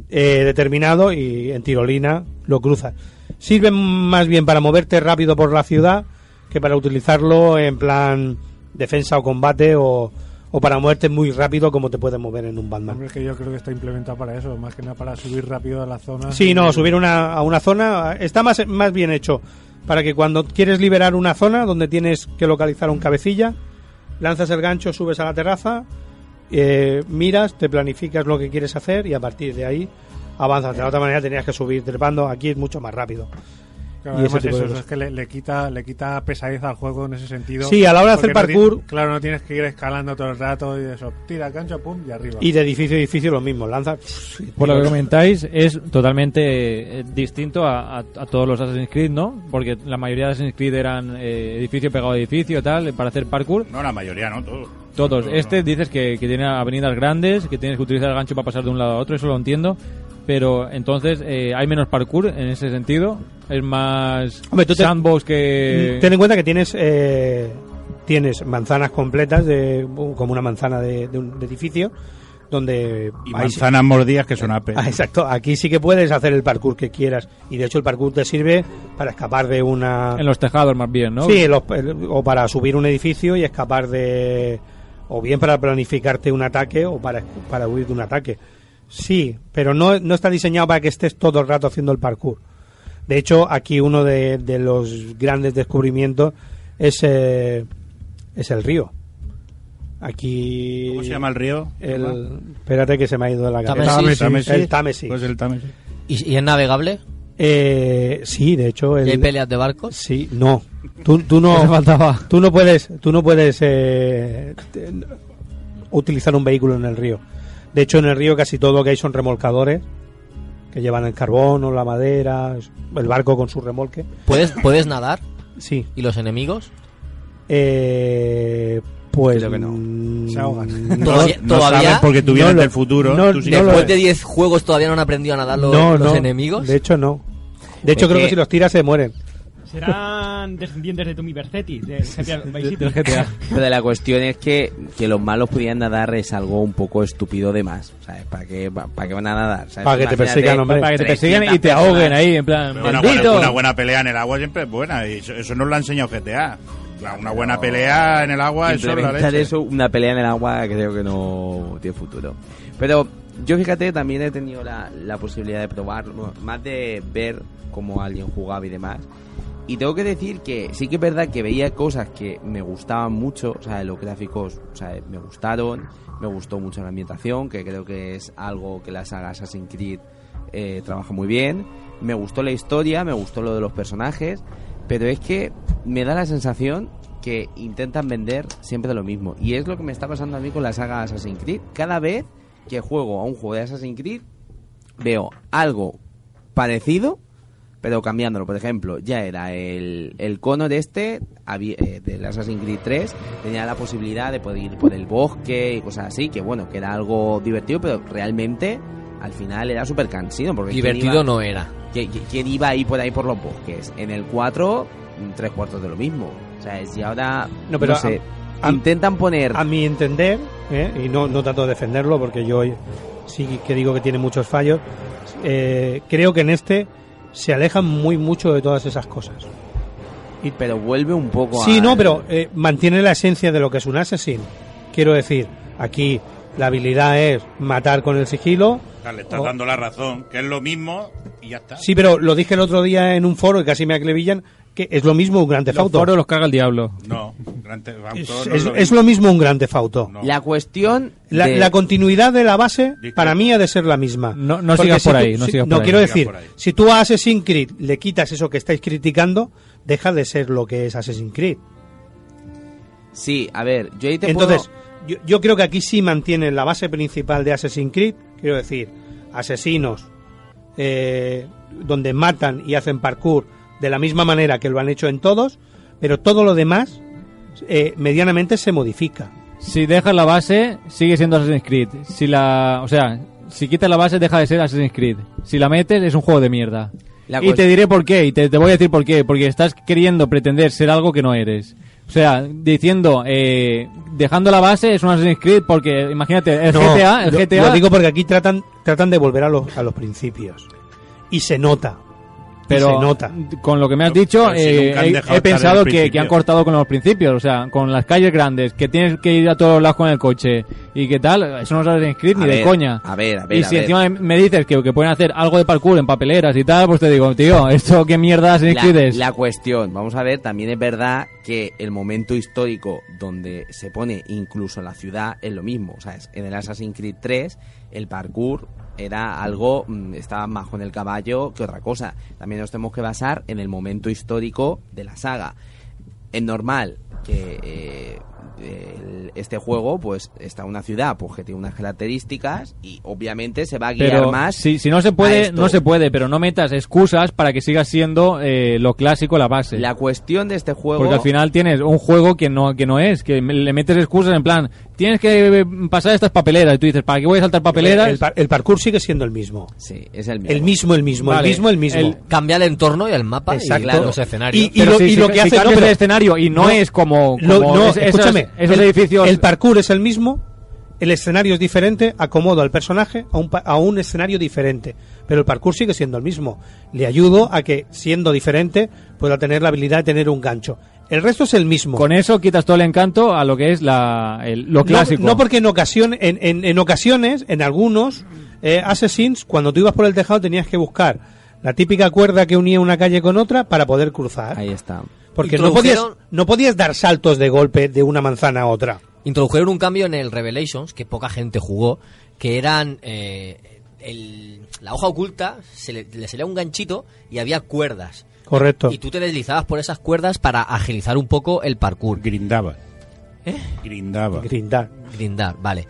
eh, determinado y en tirolina lo cruzas. Sirve más bien para moverte rápido por la ciudad que para utilizarlo en plan defensa o combate o, o para moverte muy rápido como te puedes mover en un Batman. Hombre, es que yo creo que está implementado para eso, más que nada para subir rápido a la zona. Sí, no, subir una, a una zona está más, más bien hecho para que cuando quieres liberar una zona donde tienes que localizar un cabecilla, lanzas el gancho, subes a la terraza, eh, miras, te planificas lo que quieres hacer y a partir de ahí avanzas. De la otra manera tenías que subir trepando, aquí es mucho más rápido. Claro, Y además eso, es que le, le quita le quita pesadeza al juego en ese sentido. Sí, a la hora de hacer no parkour- claro, no tienes que ir escalando todo el rato y eso. Tira gancho, pum, y arriba. Y de edificio a edificio lo mismo, lanzas... Por lo que comentáis, es totalmente eh, distinto a, a- a todos los Assassin's Creed, ¿no? Porque la mayoría de Assassin's Creed eran eh, edificio pegado a edificio, tal, para hacer parkour. No, la mayoría, no, todos. Todos. Este dices que, que tiene avenidas grandes, que tienes que utilizar el gancho para pasar de un lado a otro, eso lo entiendo. Pero entonces eh, hay menos parkour en ese sentido. Es más Hombre, tú te- sandbox que... Ten en cuenta que tienes eh, tienes manzanas completas, de, como una manzana de, de un de edificio, donde... Y ahí sí- manzanas mordidas que son apes. Ah, exacto, aquí sí que puedes hacer el parkour que quieras. Y de hecho el parkour te sirve para escapar de una... En los tejados más bien, ¿no? Sí, en los- el- o para subir un edificio y escapar de... O bien para planificarte un ataque o para, para huir de un ataque. Sí, pero no, no está diseñado para que estés todo el rato haciendo el parkour. De hecho, aquí uno de, de los grandes descubrimientos es, eh, es el río. Aquí... ¿Cómo se llama el río? El, espérate que se me ha ido de la cabeza. Támesis. Támesis. El Támesis. Pues el Támesis. ¿Y, y es navegable? Eh, sí, de hecho... El, ¿Y hay peleas de barcos? Sí, no. Tú, tú no, [laughs] faltaba. tú no puedes, tú no puedes eh, utilizar un vehículo en el río. De hecho, en el río casi todo lo que hay son remolcadores que llevan el carbón o la madera, el barco con su remolque. ¿Puedes, ¿Puedes nadar? Sí. ¿Y los enemigos? Eh, pues Creo que no. mm, Se ahogan. Todavía- no todavía- sabes porque tú vienes del futuro. no- tú sí Después de 10 juegos todavía no han aprendido a nadar los, no, los no. enemigos. De hecho, no. De hecho, creo que que- si los tiras se mueren. Serán descendientes de Tommy Vercetti, de GTA Vice City. Pero la cuestión es que, que los malos pudieran nadar es algo un poco estúpido de más. ¿Sabes? ¿Para qué, para qué van a nadar? ¿Sabes? Para que te persigan, hombre. Para que te 300 persigan y te personas. ahoguen ahí, en plan, Una buena, una buena pelea en el agua siempre es buena. Y eso, eso nos lo ha enseñado GTA. Una buena pelea en el agua, eso es la leche. eso, una pelea en el agua, creo que no tiene futuro. Pero yo fíjate, también he tenido la, la posibilidad de probarlo, bueno, más de ver cómo alguien jugaba y demás. Y tengo que decir que sí que es verdad que veía cosas que me gustaban mucho, o sea, los gráficos, o sea, me gustaron, me gustó mucho la ambientación, que creo que es algo que la saga Assassin's Creed eh, trabaja muy bien. Me gustó la historia, me gustó lo de los personajes, pero es que me da la sensación que intentan vender siempre lo mismo. Y es lo que me está pasando a mí con la saga Assassin's Creed. Cada vez que juego a un juego de Assassin's Creed, veo algo parecido, pero cambiándolo. Por ejemplo, ya era el, el cono de este, eh, del Assassin's Creed 3, tenía la posibilidad de poder ir por el bosque y cosas así, que bueno, que era algo divertido, pero realmente al final era súper cansino. Porque ¿quién Divertido iba- no era. ¿Quién, quién iba ahí por ahí por los bosques? En el 4, mm, tres cuartos de lo mismo. O sea, es y ahora, No, pero no sé, a- a- intentan poner... A mi entender, ¿eh? y no, no trato de defenderlo porque yo sí que digo que tiene muchos fallos, eh, creo que en este se alejan muy mucho de todas esas cosas. Y, pero vuelve un poco Sí, a... no, pero eh, mantiene la esencia de lo que es un assassin. Quiero decir, aquí la habilidad es matar con el sigilo. Le estás o- dando la razón, que es lo mismo y ya está. Sí, pero lo dije el otro día en un foro y casi me aclevillan, que es lo mismo un Gran Theft Los foros los caga el diablo. No, Grand Theft Auto Es, no es- lo es mismo. lo mismo un Gran Theft Auto. La cuestión... La, de- la continuidad de la base para mí ha de ser la misma. No- no sigas si por tú- ahí, no si- sigas por ahí. quiero decir, si tú a Assassin's Creed le quitas eso que estáis criticando, deja de ser lo que es Assassin's Creed. Sí, a ver, yo ahí te Entonces, puedo... yo, yo creo que aquí sí mantienen la base principal de Assassin's Creed, quiero decir, asesinos eh, donde matan y hacen parkour de la misma manera que lo han hecho en todos, pero todo lo demás eh, medianamente se modifica. Si dejas la base, sigue siendo Assassin's Creed. Si la, o sea, si quitas la base, deja de ser Assassin's Creed. Si la metes, es un juego de mierda. La y te diré por qué, y te, te voy a decir por qué. Porque estás queriendo pretender ser algo que no eres. O sea, diciendo, eh, dejando la base es un Assassin's Creed porque, imagínate, el No, GTA, el lo- GTA... Lo digo porque aquí tratan, tratan de volver a los, a los principios. Y se nota. Pero se nota. con lo que me has dicho, si eh, he, en pensado que, han cortado con los principios, o sea, con las calles grandes, que tienes que ir a todos lados con el coche y qué tal, eso no es Creed A ni de coña. a ver, a ver, y si ver. encima me dices que, que pueden hacer algo de parkour en papeleras y tal, pues te digo, tío, esto qué mierda Assassin's la, es. la cuestión, vamos a ver, también es verdad que el momento histórico donde se pone incluso la ciudad es lo mismo. O sea, es- en el Assassin's Creed 3 el parkour era algo, mm, estaba más con el caballo que otra cosa. También nos tenemos que basar en el momento histórico de la saga. Es normal que eh, el- este juego, pues está una ciudad pues que tiene unas características y obviamente se va a guiar Pero más. si, si no se puede, no se puede, pero no metas excusas para que siga siendo eh, lo clásico la base. La cuestión de este juego. Porque al final tienes un juego que no, que no es, que le metes excusas en plan, tienes que eh, pasar estas papeleras, y tú dices, ¿para qué voy a saltar papeleras? El, par- el parkour sigue siendo el mismo. Sí, es el mismo. El mismo, el mismo, Vale, el mismo, el mismo. el- Cambia el entorno y el mapa Exacto. y los escenarios. Y, y lo, y lo que hace no, cambias pero- el escenario y no, es como, lo- como no, es- esos, escúchame, esos el, edificios. El parkour es el mismo, el escenario es diferente, acomodo al personaje a un, pa- a un escenario diferente. Pero el parkour sigue siendo el mismo. Le ayudo a que, siendo diferente, pueda tener la habilidad de tener un gancho. El resto es el mismo. Con eso quitas todo el encanto a lo que es la, el- lo No- clásico. No, porque en, ocasión, en, en, en ocasiones, en algunos eh, Assassins, cuando tú ibas por el tejado tenías que buscar la típica cuerda que unía una calle con otra para poder cruzar. Ahí está. Porque no podías, no podías dar saltos de golpe de una manzana a otra. Introdujeron un cambio en el Revelations, que poca gente jugó, que eran eh, el- la hoja oculta, se le, le salía un ganchito y había cuerdas. Correcto. Y tú te deslizabas por esas cuerdas para agilizar un poco el parkour. Grindaba. ¿Eh? Grindaba. Grindar. Grindar, vale.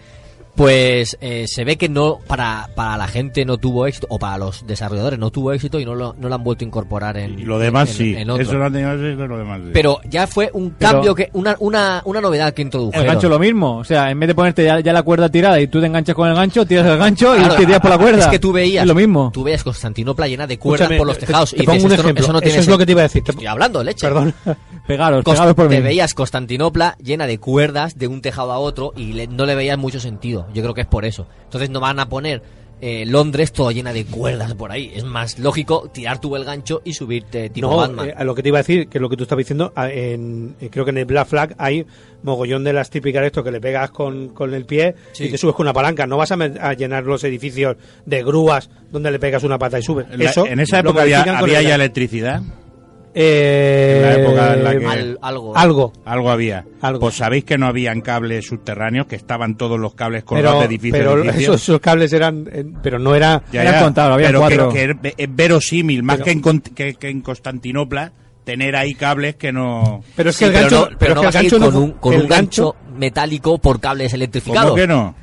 Pues eh, se ve que no para, para la gente no tuvo éxito, o para los desarrolladores no tuvo éxito y no lo, no lo han vuelto a incorporar en Y lo demás en- sí. en otro. Eso lo han tenido éxito, lo demás sí. Pero ya fue un Pero- cambio, que una, una, una novedad que El introdujeron. gancho lo mismo, o sea, en vez de ponerte ya, ya la cuerda tirada y tú te enganchas con el gancho, tiras el gancho Claro, y te tiras por la cuerda. Es que tú veías, Es lo mismo. tú veías Constantinopla llena de cuerdas Escúchame, por los te- tejados. te y pongo dices, un no- ejemplo. eso no Eso es lo que te iba a decir. Te- Estoy hablando, leche. Perdón. [laughs] Pegaros, Cost- pegaros por mí. te veías Constantinopla llena de cuerdas de un tejado a otro y le- no le veías mucho sentido. Yo creo que es por eso. Entonces no van a poner eh, Londres todo llena de cuerdas por ahí. Es más lógico tirar tú el gancho y subirte tipo no, Batman. eh, a lo que te iba a decir, que lo que tú estabas diciendo, en, eh, creo que en el Black Flag hay mogollón de las típicas de esto que le pegas con, con el pie Sí. y te subes con una palanca. No vas a, llenar los edificios de grúas donde le pegas una pata y subes. La- Eso en esa época había, había el- ya electricidad. Eh, En la época en la que Al- algo. algo. algo había. Algo. Pues sabéis que no habían cables subterráneos, que estaban todos los cables colgados Pero, de edificio a pero edificio. esos, esos cables eran, eh, pero no era, Ya, habían pero que- cuatro. que, es- es verosímil, más Pero- que, en, que, que en Constantinopla, tener ahí cables que no... pero es Sí, que el pero gancho, no, pero es no que el vas a ir gancho no con un, con un gancho metálico por cables electrificados. ¿Cómo que no?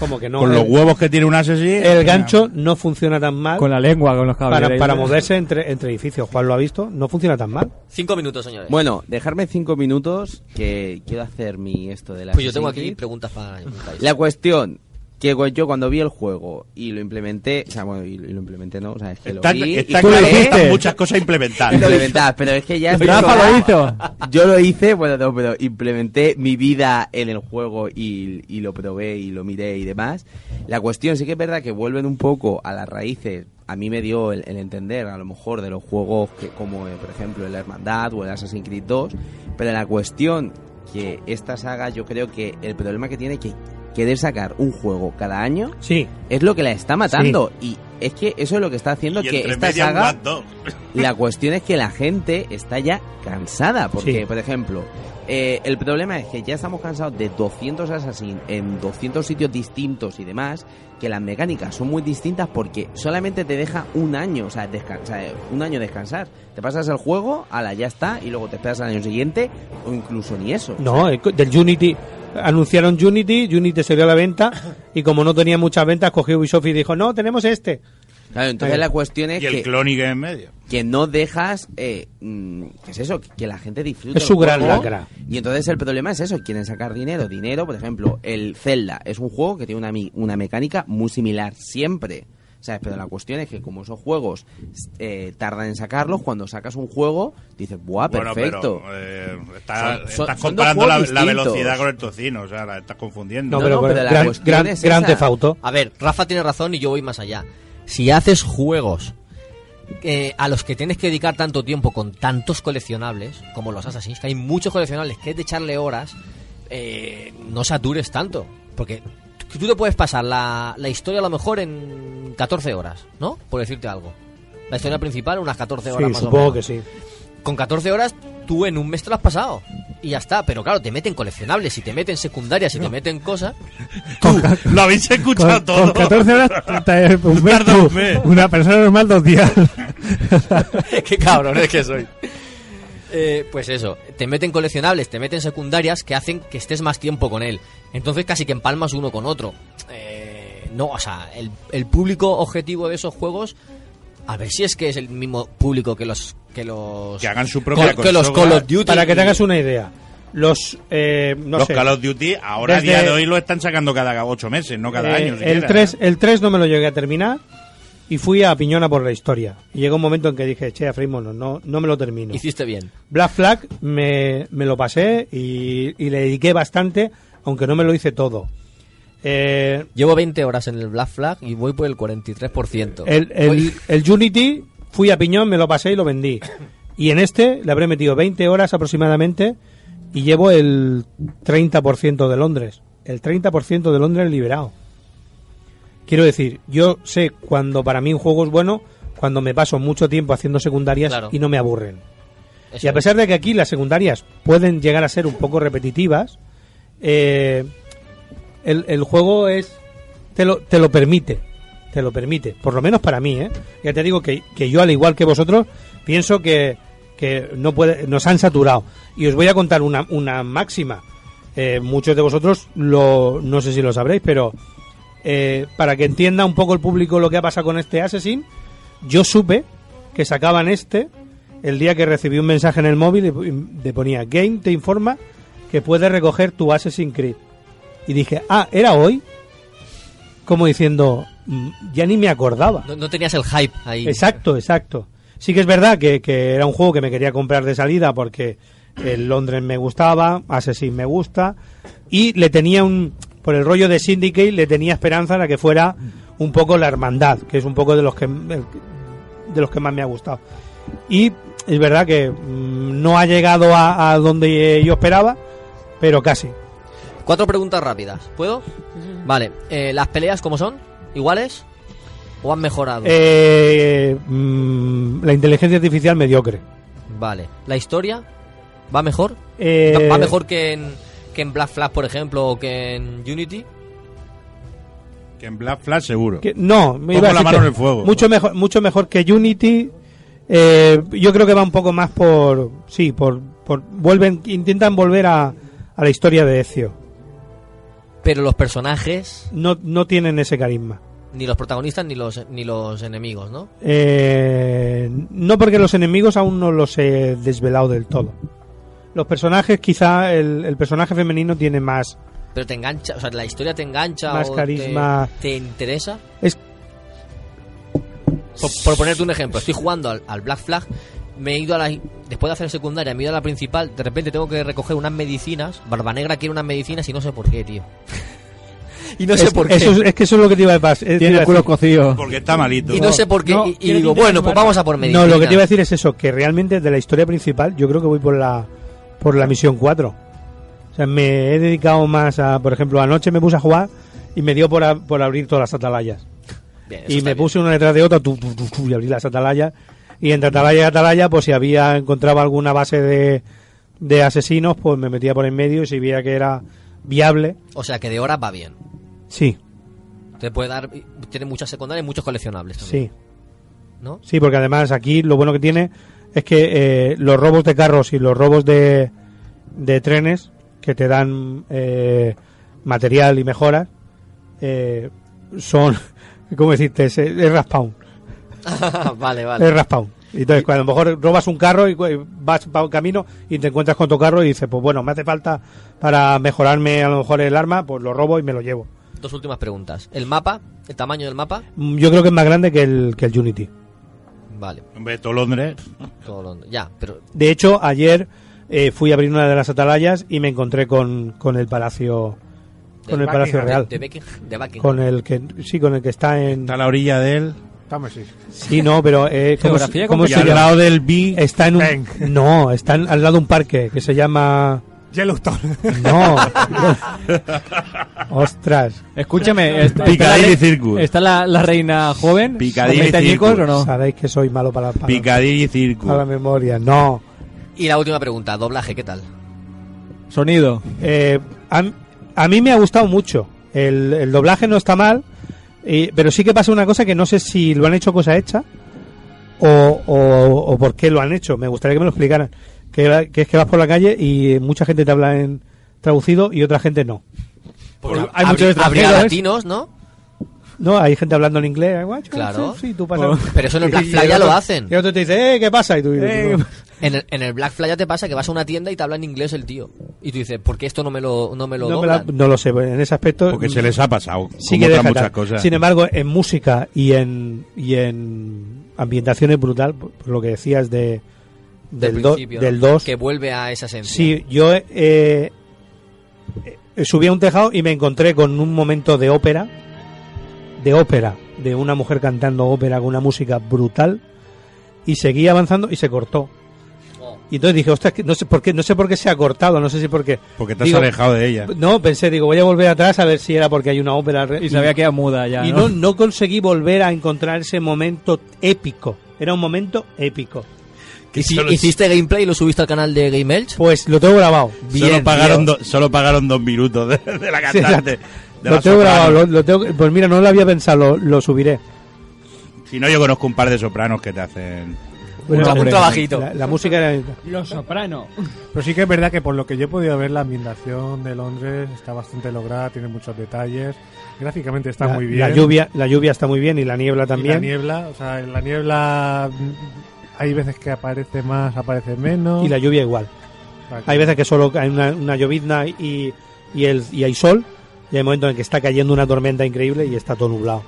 como que no, Con el, los huevos que tiene un asesino. el gancho no funciona tan mal Con la lengua, con los cables. para, para moverse entre, entre edificios. Juan lo ha visto, no funciona tan mal. Cinco minutos, señores. Bueno, dejarme cinco minutos que quiero hacer mi esto de la pues yo tengo aquí preguntas para. La cuestión que yo cuando vi el juego y lo implementé, o sea, bueno, y lo, y lo implementé no, o sea, es que Está, lo vi está y claro están [laughs] muchas cosas implementadas. implementar, pero es que ya Rafa lo hizo. [laughs] Yo lo hice, bueno, no, pero implementé mi vida en el juego y, y lo probé y lo miré y demás. La cuestión sí que es verdad que vuelven un poco a las raíces. A mí me dio el, el entender, a lo mejor, de los juegos que, como, eh, por ejemplo, el Hermandad o el Assassin's Creed 2. Pero la cuestión que esta saga, yo creo que el problema que tiene que querer sacar un juego cada año Sí, es lo que la está matando. Y es que eso es lo que está haciendo Y que esta saga. [laughs] La cuestión es que la gente está ya cansada. Porque, Sí. por ejemplo, eh, el problema es que ya estamos cansados de 200 Assassin en 200 sitios distintos y demás. Que las mecánicas son muy distintas porque solamente te deja un año, o sea, descansar, un año descansar. Te pasas el juego, ala, ya está, y luego te esperas al año siguiente, o incluso ni eso. no, eh, del Unity. Anunciaron Unity, Unity se dio a la venta y como no tenía muchas ventas, cogió Ubisoft y dijo, no, tenemos este. Claro, entonces la cuestión es Y el que, en medio. que no dejas, eh, mm, ¿qué es eso? Que la gente disfrute. Es su gran juego. lacra. Y entonces el problema es eso, quieren sacar dinero. Dinero, por ejemplo, el Zelda es un juego que tiene una, mi- una mecánica muy similar siempre. ¿Sabes? Pero la cuestión es que como esos juegos eh, tardan en sacarlos, cuando sacas un juego, dices, ¡buah, Bueno, perfecto! pero eh, está- Son- son- estás comparando la, velocidad con el tocino, o sea, la estás confundiendo. No, No, pero, no, con pero la gran, cuestión gran, es gran. A ver, Rafa tiene razón y yo voy más allá. Si haces juegos eh, a los que tienes que dedicar tanto tiempo con tantos coleccionables, como los Assassin's, que hay muchos coleccionables que es de echarle horas, eh, no satures tanto. Porque tú tú te puedes pasar la, la historia a lo mejor en 14 horas, ¿no? Por decirte algo. La historia principal, unas 14 horas Sí, más o supongo menos. que sí. Con 14 horas, tú en un mes te lo has pasado. Y ya está. Pero claro, te meten coleccionables, y te meten secundarias, y te meten cosas. [laughs] Lo habéis escuchado Con, todo. con 14 horas, [laughs] ta- un mes, tú. un mes. una persona normal dos días. [laughs] Qué cabrón es que soy. Eh, pues eso, te meten coleccionables, te meten secundarias que hacen que estés más tiempo con él. Entonces casi que empalmas uno con otro. Eh, no, o sea, el, el público objetivo de esos juegos, a ver si es que es el mismo público que los que los Que hagan su propia que los. Call of Duty. Para que te hagas una idea, los eh, no los sé, Call of Duty ahora a día de hoy lo están sacando cada ocho meses, no cada eh, año. el siquiera, 3 ¿eh? el 3 no me lo llegué a terminar y fui a piñona por la historia. Y llegó un momento en que dije, che, a no, no me lo termino. Hiciste bien. Black Flag me, me lo pasé y, y le dediqué bastante, aunque no me lo hice todo. Eh, Llevo 20 horas en el Black Flag y voy por el 43%. el, el, el Unity, fui a piñón, me lo pasé y lo vendí. Y en este le habré metido 20 horas aproximadamente y llevo el 30% de Londres. El 30% de Londres liberado. Quiero decir, yo sé cuando para mí un juego es bueno, cuando me paso mucho tiempo haciendo secundarias Claro. y no me aburren. Eso y a pesar de que aquí las secundarias pueden llegar a ser un poco repetitivas, eh, el, el juego es te lo, te lo permite. Te lo permite. Por lo menos para mí, ¿eh? Ya te digo que, que yo, al igual que vosotros, pienso que, que no puede, nos han saturado. Y os voy a contar una, una máxima. Eh, muchos de vosotros lo, no sé si lo sabréis, pero eh, para que entienda un poco el público lo que ha pasado con este Assassin, yo supe que sacaban este el día que recibí un mensaje en el móvil y te ponía Game te informa que puedes recoger tu Assassin's Creed. Y dije, ah, ¿era hoy? Como diciendo, "Mm, ya ni me acordaba. no, no tenías el hype ahí. Exacto, exacto. Sí que es verdad que, que era un juego que me quería comprar de salida porque el Londres me gustaba, Assassin me gusta y le tenía un por el rollo de Syndicate le tenía esperanza a que fuera un poco la hermandad, que es un poco de los que de los que más me ha gustado. Y es verdad que mm, no ha llegado a, a donde yo esperaba, pero casi. Cuatro preguntas rápidas. ¿Puedo? Vale. eh, ¿Las peleas cómo son? ¿Iguales? ¿O han mejorado? Eh, mm, la inteligencia artificial mediocre. Vale. ¿La historia va mejor? Eh, ¿Va, va mejor que en, que en Black Flag, por ejemplo, o que en Unity? Que en Black Flag seguro. Que- no, me Pongo iba a la mano que en el fuego. Mucho mejor, mucho mejor que Unity. Eh, yo creo que va un poco más por, sí, por, por vuelven, intentan volver a, a la historia de Ezio. Pero los personajes, No, no tienen ese carisma. ni los protagonistas, ni los, ni los enemigos, ¿no? Eh, no porque los enemigos aún no los he desvelado del todo. Los personajes, quizá el, el personaje femenino tiene más. Pero te engancha, o sea, la historia te engancha Más o carisma. Te, te interesa. Es Por, por ponerte un ejemplo, estoy jugando al, al Black Flag, me he ido a la. Después de hacer secundaria, me he ido a la principal, de repente tengo que recoger unas medicinas. Barba Negra quiere unas medicinas y no sé por qué, tío. [laughs] y no sé es, por qué. Eso es, es que eso es lo que te iba a pasar. iba a decir. cocido. Porque está malito. y no sé por qué. No, y- digo, bueno, pues vamos a por medicinas. No, lo que te iba a decir es eso, que realmente de la historia principal yo creo que voy por la por la misión 4. O sea, me he dedicado más a, por ejemplo, anoche me puse a jugar y me dio por, a- por abrir todas las atalayas. Bien, Y me bien. puse una detrás de otra tu, tu, tu, tu, y abrí las atalayas. Y entre atalaya y atalaya, pues si había encontraba alguna base de, de asesinos, pues me metía por en medio y si veía que era viable, O sea, que de horas va bien. sí, Te puede dar. Tiene muchas secundarias y muchos coleccionables también. sí. ¿No? Sí, porque además aquí lo bueno que tiene es que eh, los robos de carros y los robos de, de trenes que te dan eh, material y mejoras eh, son, [laughs] ¿cómo decirte? Es, es respawn. [laughs] vale, vale. Es respawn. Y Entonces, cuando a lo mejor robas un carro y vas para un camino y te encuentras con tu carro y dices, pues bueno, me hace falta para mejorarme a lo mejor el arma, pues lo robo y me lo llevo. Dos últimas preguntas. ¿El mapa? ¿El tamaño del mapa? Mm, Yo creo que es más grande que el, que el Unity. Vale. Hombre, todo Londres. Todo Londres. Ya, pero. De hecho, ayer eh, fui a abrir una de las atalayas y me encontré con, con el palacio con el palacio real, De, de Buckingham- de Buckingham. con el que sí, con el que está en Está a la orilla de él. Estamos sí. sí, no, pero eh, ¿cómo, Geografía se- cómo Y se al lado del B. Está en un no, está en- al lado de un parque que se llama Yellowstone. no, [laughs] ostras, Escúchame, ¿está, la- Circus. ¿está la, la reina joven? Piccadilly ¿Con 20 añicos Circus. o no? sabéis que soy malo para, para, Picadilly Circus. para la memoria, no. Y la última pregunta, doblaje, ¿qué tal? Sonido. Eh, a, a mí me ha gustado mucho. El, el doblaje no está mal, pero sí que pasa una cosa que no sé si lo han hecho cosa hecha o, o, o por qué lo han hecho. Me gustaría que me lo explicaran. Que, es que vas por la calle y mucha gente te habla en traducido y otra gente no. Porque hay habría- muchos habría extranjeros. latinos, ¿no? No, hay gente hablando en inglés. eh, guacho, Claro. Sí, sí, tú pasas. Pero eso en el [laughs] Black Flag ya lo hacen. Y otro te dice, eh, ¿qué pasa? Y tú dices, Eh, "No". [laughs] En el, en el Black Flag ya te pasa que vas a una tienda y te habla en inglés el tío. Y tú dices, ¿por qué esto no me lo, no me lo no, me la- doblan? no lo sé, en ese aspecto. Porque se les ha pasado. Sí que deja muchas cosas. Sin embargo, en música y en, y en ambientación es brutal, por lo que decías de, Del del, do- del 2. Que vuelve a esa esencia. Sí, yo eh, eh, subí a un tejado y me encontré con un momento de ópera, de ópera, de una mujer cantando ópera con una música brutal y seguí avanzando y se cortó. Y entonces dije, ostras, que no sé por qué, no sé por qué se ha cortado, no sé si por qué. Porque te has alejado de ella. No, pensé, digo, voy a volver atrás a ver si era porque hay una ópera. re- Y se había quedado muda ya, Y ¿no? no, no conseguí volver a encontrar ese momento épico. Era un momento épico. ¿Y si- ¿Hiciste gameplay y lo subiste al canal de Game Elch? Pues lo tengo grabado. solo, pagaron do- solo pagaron dos minutos de, de la cantante. de lo la tengo soprano. grabado, lo, lo tengo, pues mira, no lo había pensado, lo, lo subiré. Si no, yo conozco un par de sopranos que te hacen. Bueno, un trabajito. La, la música era... Los Soprano. Pero sí que es verdad que por lo que yo he podido ver, la ambientación de Londres está bastante lograda, tiene muchos detalles. Gráficamente está la, muy bien. la lluvia, la lluvia está muy bien y la niebla Y también. la niebla, o sea, la niebla hay veces que aparece más, aparece menos. Y la lluvia igual. Hay veces que solo hay una, una llovizna y, y, el, y hay sol. Y hay momentos en que está cayendo una tormenta increíble y está todo nublado.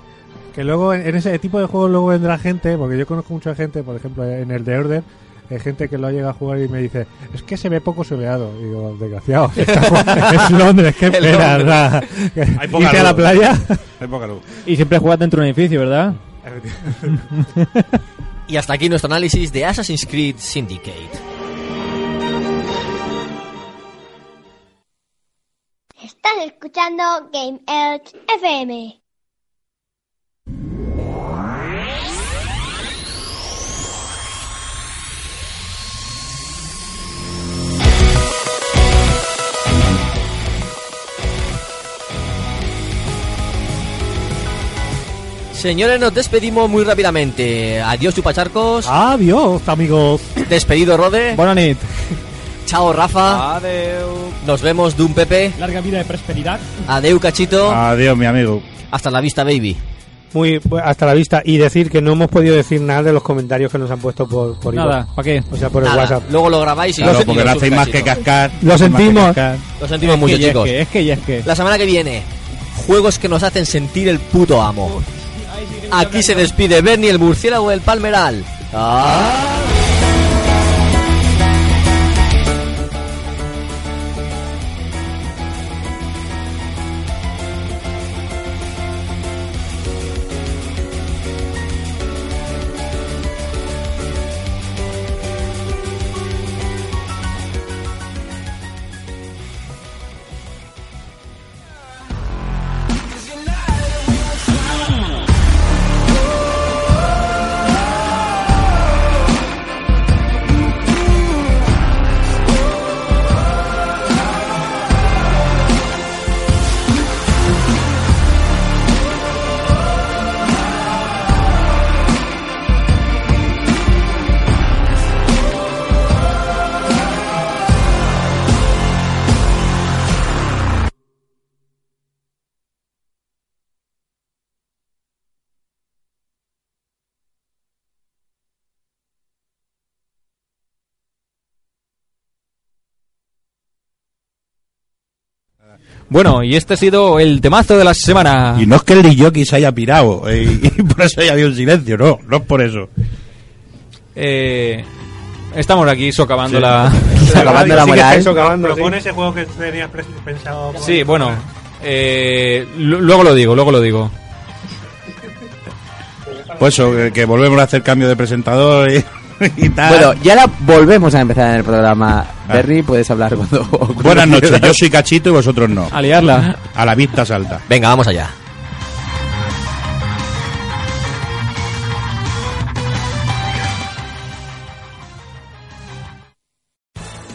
Que luego en ese tipo de juegos luego vendrá gente, porque yo conozco mucha gente, por ejemplo en el de Order, hay gente que lo llega a jugar y me dice, es que se ve poco soleado. Y digo, desgraciado, [laughs] [laughs] es Londres, qué [laughs] sea, Hay poca irte a la luz. playa. Hay poca luz. Y siempre juegas dentro de un edificio, ¿verdad? Y hasta aquí nuestro análisis de Assassin's Creed Syndicate. Estás escuchando Game Elch FM. Señores, nos despedimos muy rápidamente. Adiós, chupacharcos. Adiós, amigos. Despedido, Rode. Buena nit. Chao, Rafa. Nos vemos, Doom Pepe. Larga vida de prosperidad. Adeu, Cachito. Adiós, mi amigo. Hasta la vista, baby. Muy hasta la vista. Y decir que no hemos podido decir nada de los comentarios que nos han puesto por, por Nada. ¿para qué? O sea, por el WhatsApp. Luego lo grabáis y Claro, lo- porque no hacéis más que cascar. Lo sentimos. cascar. Lo sentimos Es mucho, que ya es chicos. que, es que ya es que. La semana que viene, juegos que nos hacen sentir el puto amo. Aquí se despide Bernie, el murciélago del Palmeral. Ah. Bueno, y este ha sido el temazo de la semana. Y no es que el DJ se haya pirado eh, y, por eso haya habido un silencio, no, no es por eso. Eh, estamos aquí socavando Sí. la... [laughs] Socavando la moral. Propone ese juego que tenías pensado. Sí, bueno. eh, lu- luego lo digo, luego lo digo. Pues eso, que, que volvemos a hacer cambio de presentador y, [laughs] y tal. Bueno, y ahora volvemos a empezar en el programa. Berry, puedes hablar cuando. cuando Buenas noches, quieras. yo soy Cachito y vosotros no. A liarla. A la vista salta. Venga, vamos allá.